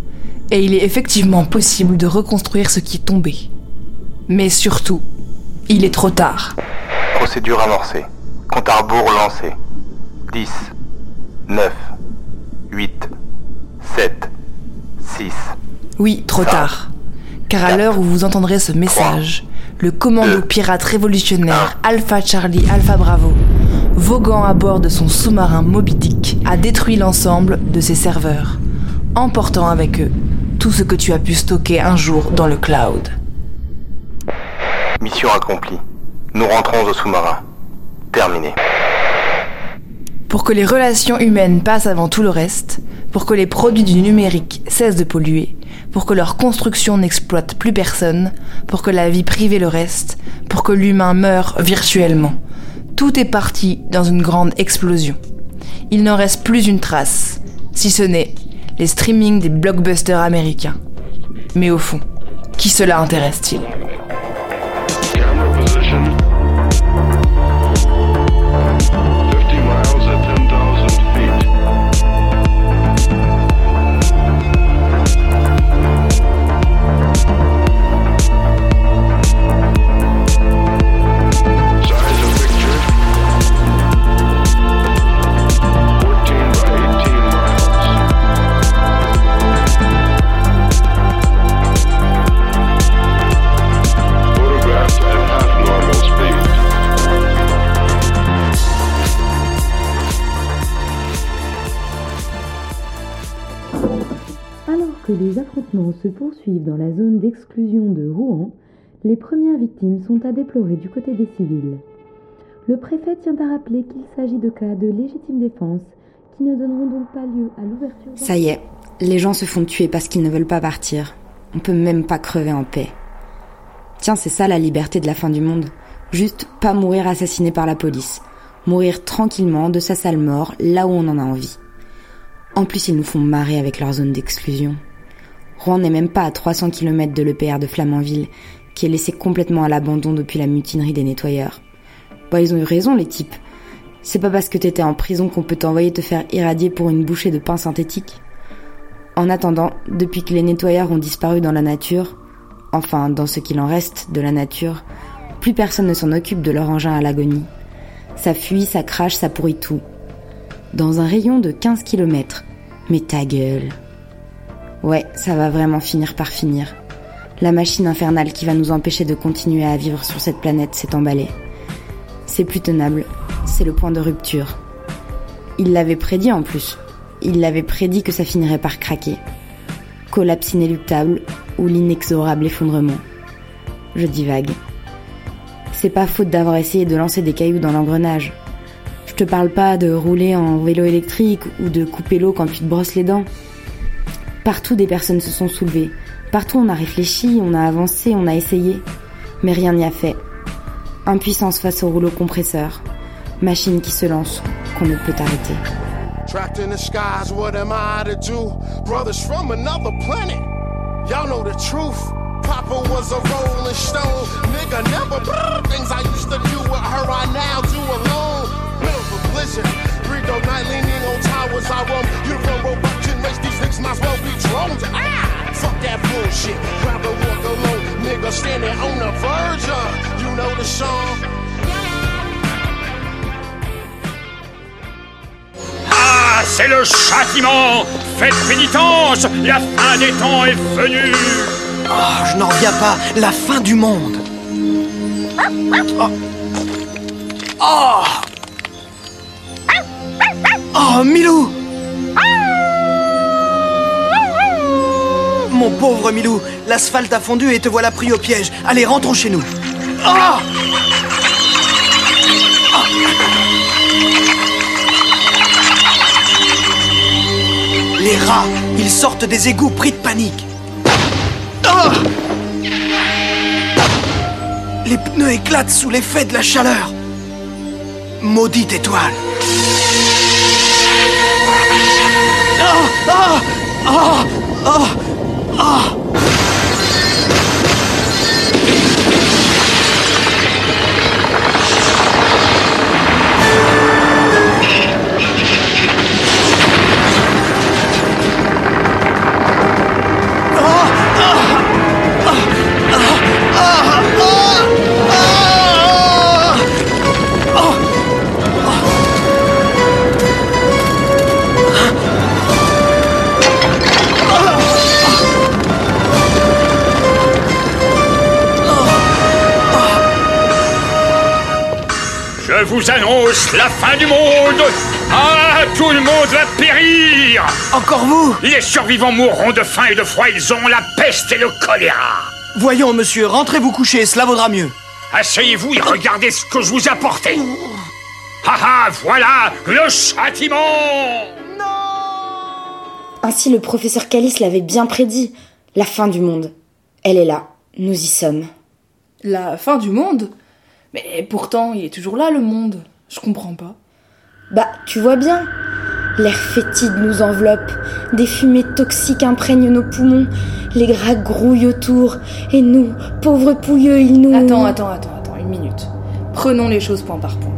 et il est effectivement possible de reconstruire ce qui est tombé. Mais surtout, il est trop tard. Procédure amorcée. Compte à rebours lancé. 10, 9, 8, 7, 6. Oui, trop tard. Car à l'heure où vous entendrez ce message, le commando pirate révolutionnaire Alpha Charlie Alpha Bravo, voguant à bord de son sous-marin Moby Dick, a détruit l'ensemble de ses serveurs, emportant avec eux tout ce que tu as pu stocker un jour dans le cloud. Mission accomplie. Nous rentrons au sous-marin. Terminé. Pour que les relations humaines passent avant tout le reste, pour que les produits du numérique cessent de polluer, pour que leur construction n'exploite plus personne, pour que la vie privée le reste, pour que l'humain meure virtuellement. Tout est parti dans une grande explosion. Il n'en reste plus une trace, si ce n'est les streamings des blockbusters américains. Mais au fond, qui cela intéresse-t-il? Que les affrontements se poursuivent dans la zone d'exclusion de Rouen, les premières victimes sont à déplorer du côté des civils. Le préfet tient à rappeler qu'il s'agit de cas de légitime défense qui ne donneront donc pas lieu à l'ouverture. Ça y est, les gens se font tuer parce qu'ils ne veulent pas partir. On peut même pas crever en paix. Tiens, c'est ça la liberté de la fin du monde. Juste pas mourir assassiné par la police. Mourir tranquillement de sa sale mort là où on en a envie. En plus, ils nous font marrer avec leur zone d'exclusion. Rouen n'est même pas à 300 km de l'EPR de Flamanville, qui est laissé complètement à l'abandon depuis la mutinerie des nettoyeurs. Bah, ils ont eu raison, les types. C'est pas parce que t'étais en prison qu'on peut t'envoyer te faire irradier pour une bouchée de pain synthétique. En attendant, depuis que les nettoyeurs ont disparu dans la nature, enfin dans ce qu'il en reste de la nature, plus personne ne s'en occupe de leur engin à l'agonie. Ça fuit, ça crache, ça pourrit tout. Dans un rayon de 15 km. Mais ta gueule. Ouais, ça va vraiment finir par finir. La machine infernale qui va nous empêcher de continuer à vivre sur cette planète s'est emballée. C'est plus tenable, c'est le point de rupture. Il l'avait prédit en plus. Il l'avait prédit que ça finirait par craquer. Collapse inéluctable ou l'inexorable effondrement. Je divague. C'est pas faute d'avoir essayé de lancer des cailloux dans l'engrenage. Je te parle pas de rouler en vélo électrique ou de couper l'eau quand tu te brosses les dents. Partout des personnes se sont soulevées. Partout on a réfléchi, on a avancé, on a essayé. Mais rien n'y a fait. Impuissance face au rouleau compresseur. Machine qui se lance, qu'on ne peut arrêter. Trapped in the skies, what am I to do? Brothers from another planet, y'all know the truth. Papa was a rolling stone, nigga never brrr, things I used to do with her, I now do alone. Of a blizzard, Rico night leaning on towers, I roam. You run robot race, these niggas might as well be drones. Ah, fuck that bullshit, rather walk alone, nigga standing on the verge of, you know the song. Ah, c'est le châtiment Faites pénitence La fin des temps est venue Oh, je n'en reviens pas. La fin du monde. Oh. Oh, oh Milou pauvre Milou, l'asphalte a fondu et te voilà pris au piège. Allez, rentrons chez nous. Oh Les rats, ils sortent des égouts pris de panique. Ah Les pneus éclatent sous l'effet de la chaleur. Maudite étoile. Ah Ah Ah Ah Ah vous annonce la fin du monde Ah, tout le monde va périr Encore vous Les survivants mourront de faim et de froid, ils ont la peste et le choléra Voyons, monsieur, rentrez vous coucher, cela vaudra mieux. Asseyez-vous et regardez ce que je vous ai apporté Ah ah, voilà le châtiment Ainsi le professeur Calice l'avait bien prédit. La fin du monde. Elle est là. Nous y sommes. La fin du monde? Mais pourtant, il est toujours là, le monde. Je comprends pas. Bah, tu vois bien. L'air fétide nous enveloppe, des fumées toxiques imprègnent nos poumons, les gras grouillent autour, et nous, pauvres pouilleux, ils nous... Attends, attends, attends, attends, une minute. Prenons les choses point par point.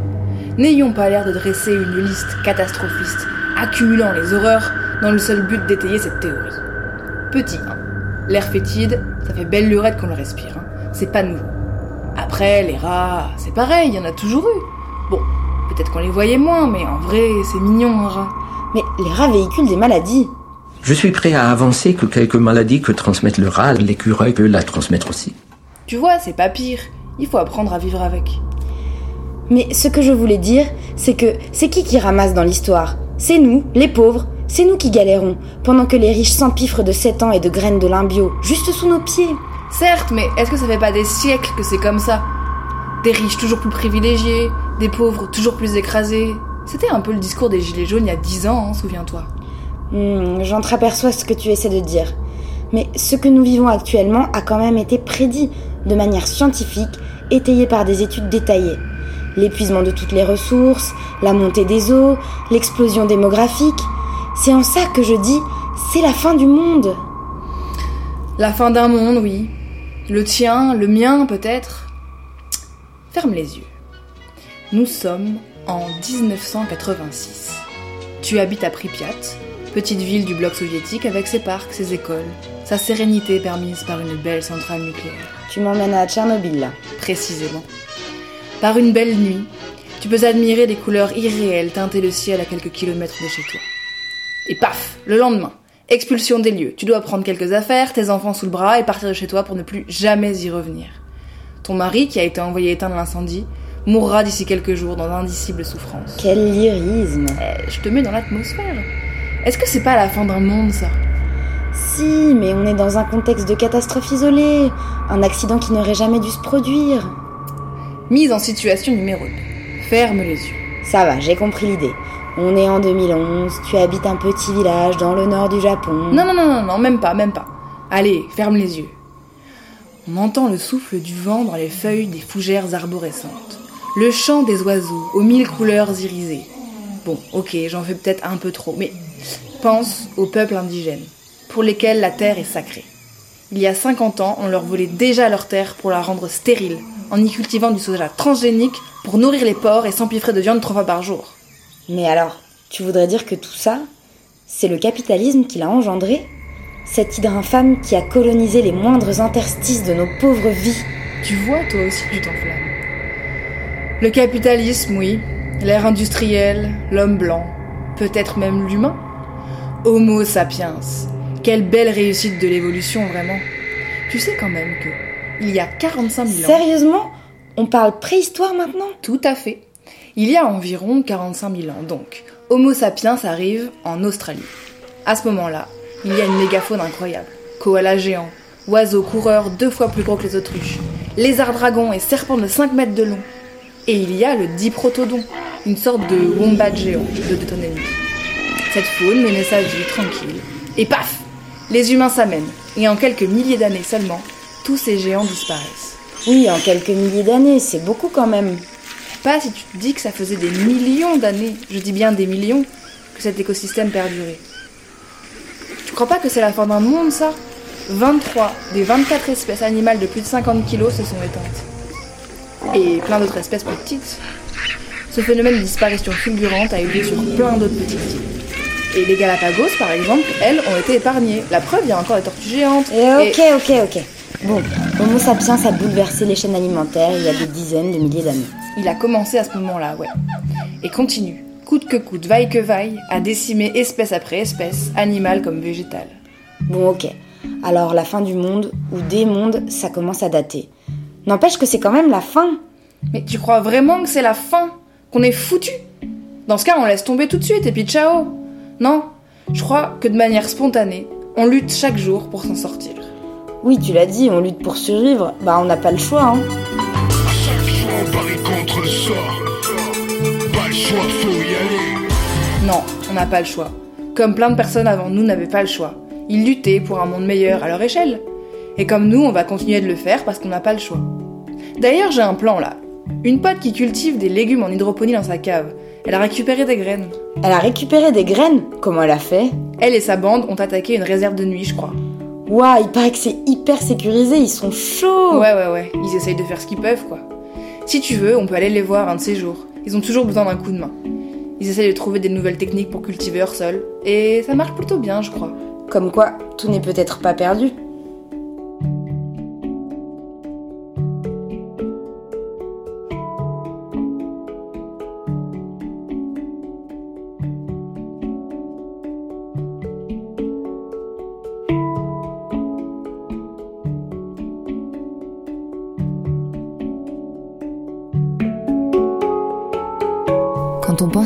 N'ayons pas l'air de dresser une liste catastrophiste, accumulant les horreurs dans le seul but d'étayer cette théorie. Petit 1. L'air fétide, ça fait belle lurette qu'on le respire. hein. C'est pas nouveau. Après, les rats, c'est pareil, il y en a toujours eu. Bon, peut-être qu'on les voyait moins, mais en vrai, c'est mignon un rat. Mais les rats véhiculent des maladies. Je suis prêt à avancer que quelques maladies que transmettent le rat, l'écureuil peut la transmettre aussi. Tu vois, c'est pas pire. Il faut apprendre à vivre avec. Mais ce que je voulais dire, c'est que c'est qui qui ramasse dans l'histoire? C'est nous, les pauvres. C'est nous qui galérons, pendant que les riches s'empiffrent de 7 ans et de graines de lin bio, juste sous nos pieds. Certes, mais est-ce que ça fait pas des siècles que c'est comme ça? Des riches toujours plus privilégiés, des pauvres toujours plus écrasés. C'était un peu le discours des Gilets jaunes il y a 10 ans, hein, souviens-toi. Hmm, J'entreaperçois ce que tu essaies de dire. Mais ce que nous vivons actuellement a quand même été prédit de manière scientifique, étayé par des études détaillées. L'épuisement de toutes les ressources, la montée des eaux, l'explosion démographique. C'est en ça que je dis, c'est la fin du monde. La fin d'un monde, oui. Le tien, le mien peut-être. Ferme les yeux. Nous sommes en 1986. Tu habites à Pripyat, petite ville du bloc soviétique avec ses parcs, ses écoles, sa sérénité permise par une belle centrale nucléaire. Tu m'emmènes à Tchernobyl là. Précisément. Par une belle nuit, tu peux admirer des couleurs irréelles teinter le ciel à quelques kilomètres de chez toi. Et paf, le lendemain, expulsion des lieux. Tu dois prendre quelques affaires, tes enfants sous le bras et partir de chez toi pour ne plus jamais y revenir. Ton mari, qui a été envoyé éteindre l'incendie, mourra d'ici quelques jours dans d'indicibles souffrances. Quel lyrisme Eh, je te mets dans l'atmosphère. Est-ce que c'est pas la fin d'un monde, ça? Si, mais on est dans un contexte de catastrophe isolée. Un accident qui n'aurait jamais dû se produire. Mise en situation numéro 2. Ferme les yeux. Ça va, j'ai compris l'idée. On est en 2011, tu habites un petit village dans le nord du Japon. Non, non, non, non, non, même pas, même pas. Allez, ferme les yeux. On entend le souffle du vent dans les feuilles des fougères arborescentes. Le chant des oiseaux aux mille couleurs irisées. Bon, ok, j'en fais peut-être un peu trop, mais pense aux peuples indigènes, pour lesquels la terre est sacrée. Il y a 50 ans, on leur volait déjà leur terre pour la rendre stérile, en y cultivant du soja transgénique pour nourrir les porcs et s'empiffrer de viande trois fois par jour. Mais alors, tu voudrais dire que tout ça, c'est le capitalisme qui l'a engendré? Cette hydre infâme qui a colonisé les moindres interstices de nos pauvres vies? Tu vois, toi aussi, tu t'enflammes. Le capitalisme, oui. L'ère industrielle, l'homme blanc, peut-être même l'humain. Homo sapiens. Quelle belle réussite de l'évolution, vraiment. Tu sais quand même que, il y a 45 000 ans. Sérieusement? On parle préhistoire maintenant? Tout à fait. Il y a environ 45 000 ans, donc, Homo sapiens arrive en Australie. À ce moment-là, il y a une mégafaune incroyable. Koalas géants, oiseaux coureurs deux fois plus gros que les autruches, lézards dragons et serpents de 5 mètres de long. Et il y a le diprotodon, une sorte de wombat géant de deux tonnes et demie. Cette faune menait sa vie tranquille. Et paf Les humains s'amènent. Et en quelques milliers d'années seulement, tous ces géants disparaissent. Oui, en quelques milliers d'années, c'est beaucoup quand même. Pas si tu te dis que ça faisait des millions d'années, je dis bien des millions, que cet écosystème perdurait. Tu crois pas que c'est la fin d'un monde, ça? 23 des 24 espèces animales de plus de 50 kilos se sont éteintes. Et plein d'autres espèces plus petites. Ce phénomène de disparition fulgurante a eu lieu sur plein d'autres petites îles. Et les Galapagos, par exemple, elles ont été épargnées. La preuve, il y a encore des tortues géantes. Et ok, ok, ok. Bon, Homo sapiens a bouleversé les chaînes alimentaires il y a des dizaines de milliers d'années. Il a commencé à ce moment-là, ouais. Et continue, coûte que coûte, vaille que vaille, à décimer espèce après espèce, animale comme végétale. Bon, ok. Alors la fin du monde, ou des mondes, ça commence à dater. N'empêche que c'est quand même la fin. Mais tu crois vraiment que c'est la fin Qu'on est foutu? Dans ce cas, on laisse tomber tout de suite et puis ciao Non, je crois que de manière spontanée, on lutte chaque jour pour s'en sortir. Oui, tu l'as dit, on lutte pour survivre. Bah, on n'a pas le choix, hein. Contre le sort. Pas le choix, faut y aller. Non, on n'a pas le choix. Comme plein de personnes avant nous n'avaient pas le choix. Ils luttaient pour un monde meilleur à leur échelle. Et comme nous, on va continuer de le faire parce qu'on n'a pas le choix. D'ailleurs, j'ai un plan là. Une pote qui cultive des légumes en hydroponie dans sa cave. Elle a récupéré des graines. Elle a récupéré des graines? Comment elle a fait? Elle et sa bande ont attaqué une réserve de nuit, je crois. Waouh, il paraît que c'est hyper sécurisé, ils sont chauds Ouais, ouais, ouais, ils essayent de faire ce qu'ils peuvent, quoi. Si tu veux, on peut aller les voir un de ces jours. Ils ont toujours besoin d'un coup de main. Ils essayent de trouver des nouvelles techniques pour cultiver leur sol. Et ça marche plutôt bien, je crois. Comme quoi, tout n'est peut-être pas perdu.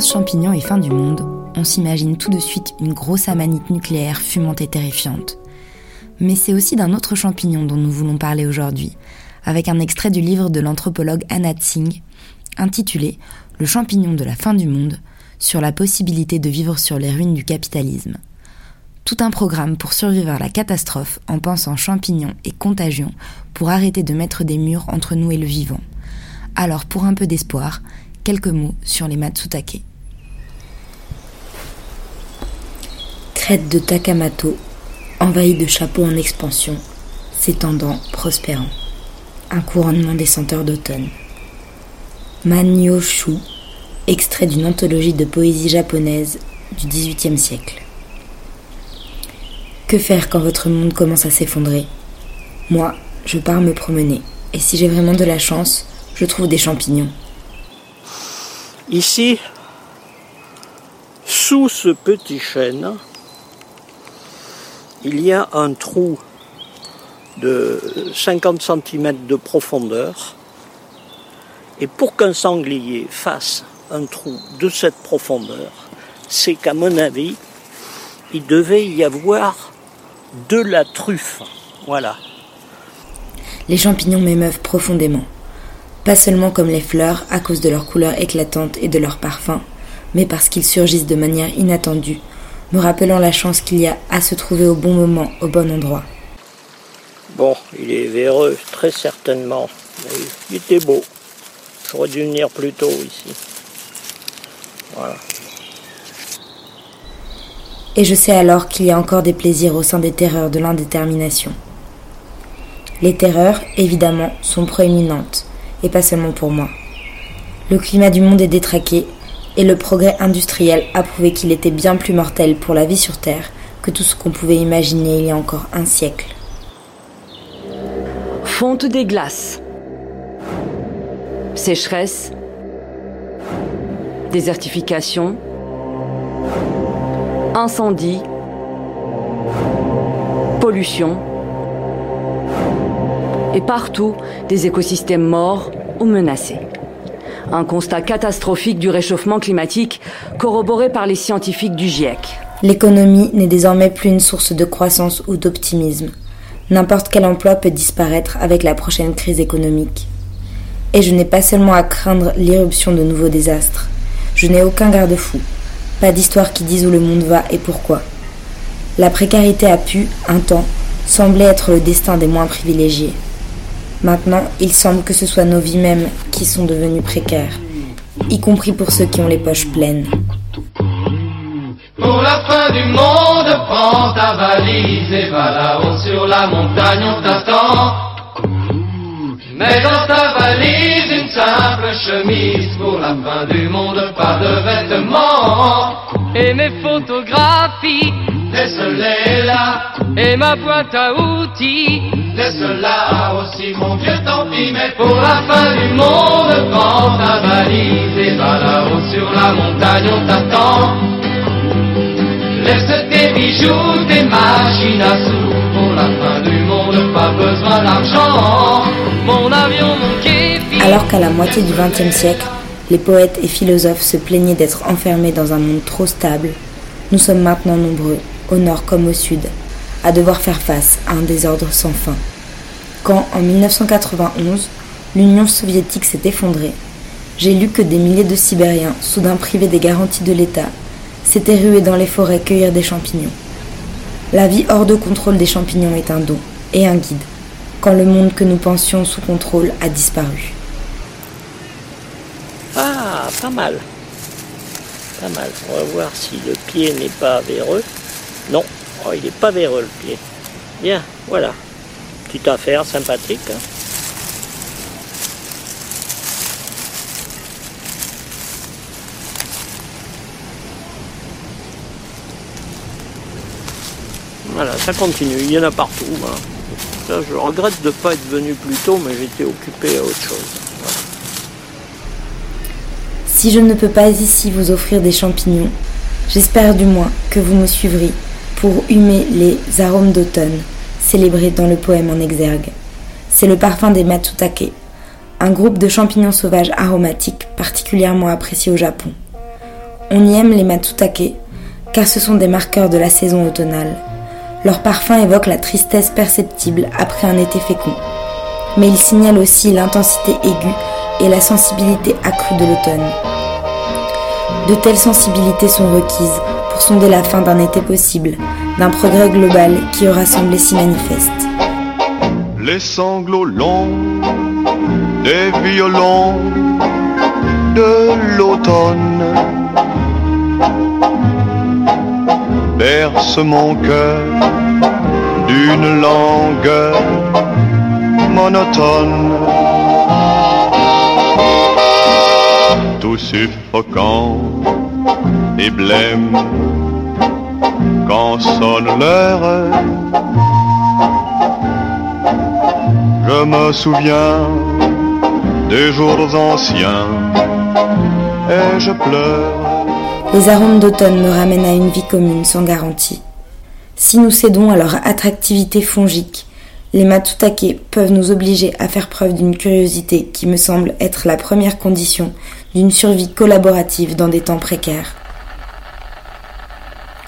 Champignons et fin du monde, on s'imagine tout de suite une grosse amanite nucléaire fumante et terrifiante. Mais c'est aussi d'un autre champignon dont nous voulons parler aujourd'hui, avec un extrait du livre de l'anthropologue Anat Singh, intitulé Le champignon de la fin du monde, sur la possibilité de vivre sur les ruines du capitalisme. Tout un programme pour survivre à la catastrophe en pensant champignons et contagion pour arrêter de mettre des murs entre nous et le vivant. Alors pour un peu d'espoir, quelques mots sur les Matsutake. Crête de Takamato, envahie de chapeaux en expansion, s'étendant, prospérant. Un couronnement des senteurs d'automne. Manyoshu, extrait d'une anthologie de poésie japonaise du XVIIIe siècle. Que faire quand votre monde commence à s'effondrer? Moi, je pars me promener, et si j'ai vraiment de la chance, je trouve des champignons. Ici, sous ce petit chêne, il y a un trou de 50 cm de profondeur. Et pour qu'un sanglier fasse un trou de cette profondeur, c'est qu'à mon avis, il devait y avoir de la truffe. Voilà. Les champignons m'émeuvent profondément. Pas seulement comme les fleurs à cause de leur couleur éclatante et de leur parfum, mais parce qu'ils surgissent de manière inattendue, me rappelant la chance qu'il y a à se trouver au bon moment, au bon endroit. Bon, il est véreux, très certainement. Mais il était beau. J'aurais dû venir plus tôt ici. Voilà. Et je sais alors qu'il y a encore des plaisirs au sein des terreurs de l'indétermination. Les terreurs, évidemment, sont proéminentes, et pas seulement pour moi. Le climat du monde est détraqué, et le progrès industriel a prouvé qu'il était bien plus mortel pour la vie sur Terre que tout ce qu'on pouvait imaginer il y a encore un siècle. Fonte des glaces. Sécheresse. Désertification. Incendie. Pollution. Et partout, des écosystèmes morts ou menacés. Un constat catastrophique du réchauffement climatique corroboré par les scientifiques du GIEC. L'économie n'est désormais plus une source de croissance ou d'optimisme. N'importe quel emploi peut disparaître avec la prochaine crise économique. Et je n'ai pas seulement à craindre l'irruption de nouveaux désastres. Je n'ai aucun garde-fou. Pas d'histoire qui dise où le monde va et pourquoi. La précarité a pu, un temps, sembler être le destin des moins privilégiés. Maintenant, il semble que ce soit nos vies mêmes qui sont devenues précaires, y compris pour ceux qui ont les poches pleines. Pour la fin du monde, prends ta valise et va là-haut sur la montagne, on t'attend. Mets dans ta valise une simple chemise pour la fin du monde, pas de vêtements. Et mes photographies, laisse-les là. Et ma boîte à outils, laisse-la aussi, mon Dieu, tant pis. Mais pour la fin du monde, prends ta valise et va là-haut sur la montagne, on t'attend. Laisse tes bijoux, tes machines à sous Pour la fin du monde, pas besoin d'argent Mon avion, mon képi Alors qu'à la moitié du XXe siècle, les poètes et philosophes se plaignaient d'être enfermés dans un monde trop stable, nous sommes maintenant nombreux, au nord comme au sud, à devoir faire face à un désordre sans fin. Quand, en 1991, l'Union soviétique s'est effondrée, j'ai lu que des milliers de Sibériens, soudain privés des garanties de l'État, s'étaient rués dans les forêts cueillir des champignons. La vie hors de contrôle des champignons est un don et un guide, quand le monde que nous pensions sous contrôle a disparu. Ah, pas mal. Pas mal. On va voir si le pied n'est pas véreux. Non, oh, il n'est pas véreux le pied. Bien, voilà. Petite affaire sympathique. hein. Voilà, ça continue, il y en a partout. hein. Je regrette de ne pas être venu plus tôt, mais j'étais occupé à autre chose. Si je ne peux pas ici vous offrir des champignons, j'espère du moins que vous me suivrez pour humer les arômes d'automne célébrés dans le poème en exergue. C'est le parfum des matsutake, un groupe de champignons sauvages aromatiques particulièrement appréciés au Japon. On y aime les matsutake car ce sont des marqueurs de la saison automnale. Leur parfum évoque la tristesse perceptible après un été fécond. Mais il signale aussi l'intensité aiguë et la sensibilité accrue de l'automne. De telles sensibilités sont requises sonder la fin d'un été possible, d'un progrès global qui aura semblé si manifeste. Les sanglots longs des violons de l'automne bercent mon cœur d'une langueur monotone. tout suffocant quand l'heure. Je me souviens des jours anciens et je pleure. Les arômes d'automne me ramènent à une vie commune sans garantie. Si nous cédons à leur attractivité fongique, les Matsutake peuvent nous obliger à faire preuve d'une curiosité qui me semble être la première condition d'une survie collaborative dans des temps précaires.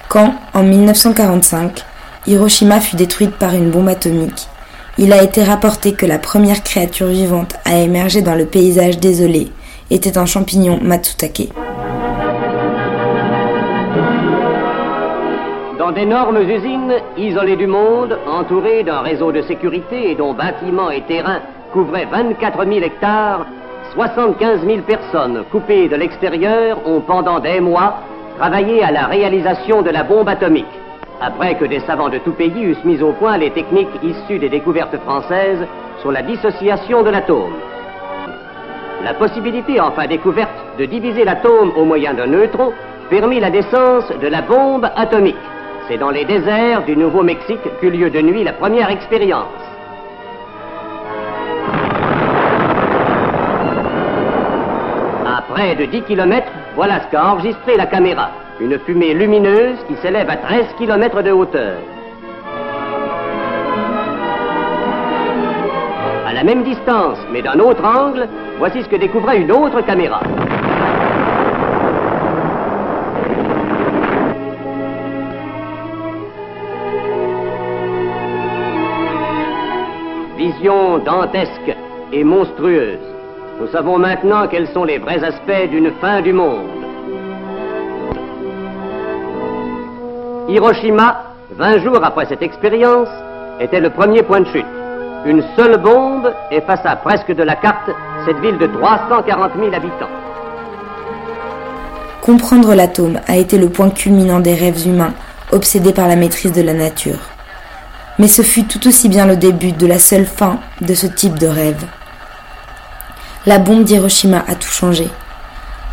Quand, en 1945, Hiroshima fut détruite par une bombe atomique, il a été rapporté que la première créature vivante à émerger dans le paysage désolé était un champignon Matsutake. Dans d'énormes usines, isolées du monde, entourées d'un réseau de sécurité et dont bâtiments et terrains couvraient 24 000 hectares, 75 000 personnes coupées de l'extérieur ont pendant des mois travaillé à la réalisation de la bombe atomique après que des savants de tout pays eussent mis au point les techniques issues des découvertes françaises sur la dissociation de l'atome. La possibilité enfin découverte de diviser l'atome au moyen d'un neutron permit la naissance de la bombe atomique. C'est dans les déserts du Nouveau-Mexique qu'eut lieu de nuit la première expérience. Près de 10 km, voilà ce qu'a enregistré la caméra. Une fumée lumineuse qui s'élève à 13 km de hauteur. À la même distance, mais d'un autre angle, voici ce que découvrait une autre caméra. Vision dantesque et monstrueuse. Nous savons maintenant quels sont les vrais aspects d'une fin du monde. Hiroshima, 20 jours après cette expérience, était le premier point de chute. Une seule bombe effaça presque de la carte cette ville de 340 000 habitants. Comprendre l'atome a été le point culminant des rêves humains, obsédés par la maîtrise de la nature. Mais ce fut tout aussi bien le début de la seule fin de ce type de rêve. La bombe d'Hiroshima a tout changé.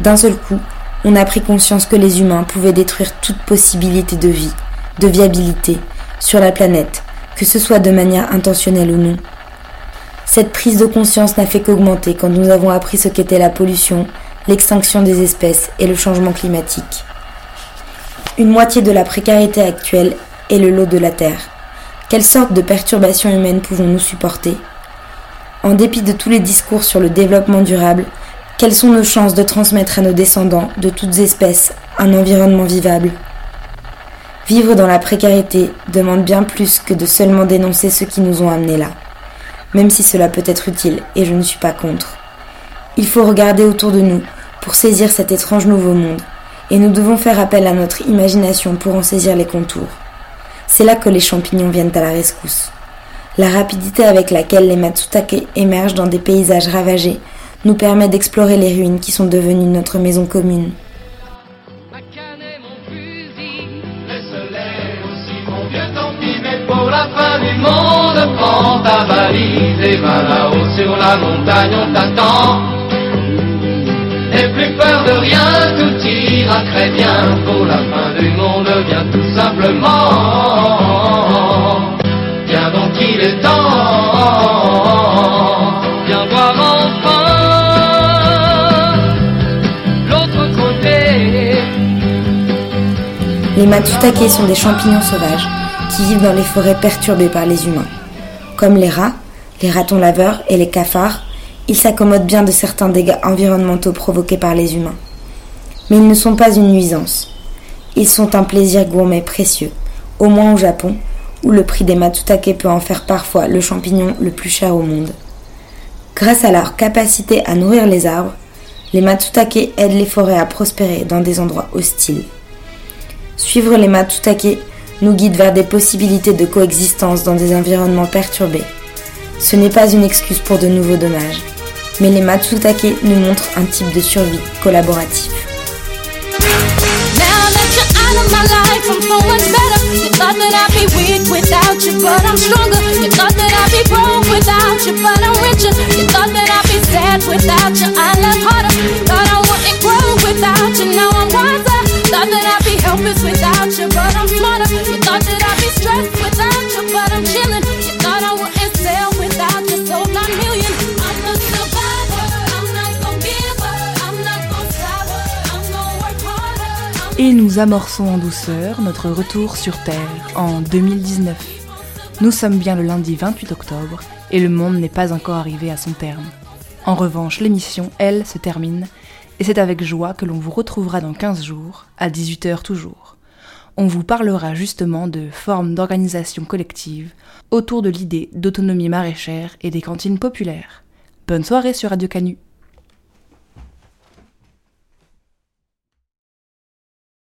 D'un seul coup, on a pris conscience que les humains pouvaient détruire toute possibilité de vie, de viabilité, sur la planète, que ce soit de manière intentionnelle ou non. Cette prise de conscience n'a fait qu'augmenter quand nous avons appris ce qu'était la pollution, l'extinction des espèces et le changement climatique. Une moitié de la précarité actuelle est le lot de la Terre. Quelle sorte de perturbations humaines pouvons-nous supporter? En dépit de tous les discours sur le développement durable, quelles sont nos chances de transmettre à nos descendants, de toutes espèces, un environnement vivable? Vivre dans la précarité demande bien plus que de seulement dénoncer ceux qui nous ont amenés là, même si cela peut être utile, et je ne suis pas contre. Il faut regarder autour de nous pour saisir cet étrange nouveau monde, et nous devons faire appel à notre imagination pour en saisir les contours. C'est là que les champignons viennent à la rescousse. La rapidité avec laquelle les Matsutake émergent dans des paysages ravagés nous permet d'explorer les ruines qui sont devenues notre maison commune. Sur la montagne, on t'attend. N'aie plus peur de rien, tout ira très bien. Pour la fin du monde, viens tout simplement. Les Matsutake sont des champignons sauvages qui vivent dans les forêts perturbées par les humains. Comme les rats, les ratons laveurs et les cafards, ils s'accommodent bien de certains dégâts environnementaux provoqués par les humains. Mais ils ne sont pas une nuisance. Ils sont un plaisir gourmet précieux, au moins au Japon, où le prix des matsutake peut en faire parfois le champignon le plus cher au monde. Grâce à leur capacité à nourrir les arbres, les matsutake aident les forêts à prospérer dans des endroits hostiles. Suivre les matsutake nous guide vers des possibilités de coexistence dans des environnements perturbés. Ce n'est pas une excuse pour de nouveaux dommages, mais les Matsutake nous montrent un type de survie collaboratif. my life from so much better. You thought that I'd be weak without you, but I'm stronger. You thought that I'd be broke without you, but I'm richer. You thought that I'd be sad without you, I love harder. Thought I wouldn't grow without you, now I'm wiser. Thought that I'd be helpless without you, but I'm smarter. You thought that I'd be stressed without you, but I'm chilling. Et nous amorçons en douceur notre retour sur Terre en 2019. Nous sommes bien le lundi 28 octobre et le monde n'est pas encore arrivé à son terme. En revanche, l'émission, elle, se termine et c'est avec joie que l'on vous retrouvera dans 15 jours, à 18h toujours. On vous parlera justement de formes d'organisation collective autour de l'idée d'autonomie maraîchère et des cantines populaires. Bonne soirée sur Radio Canu.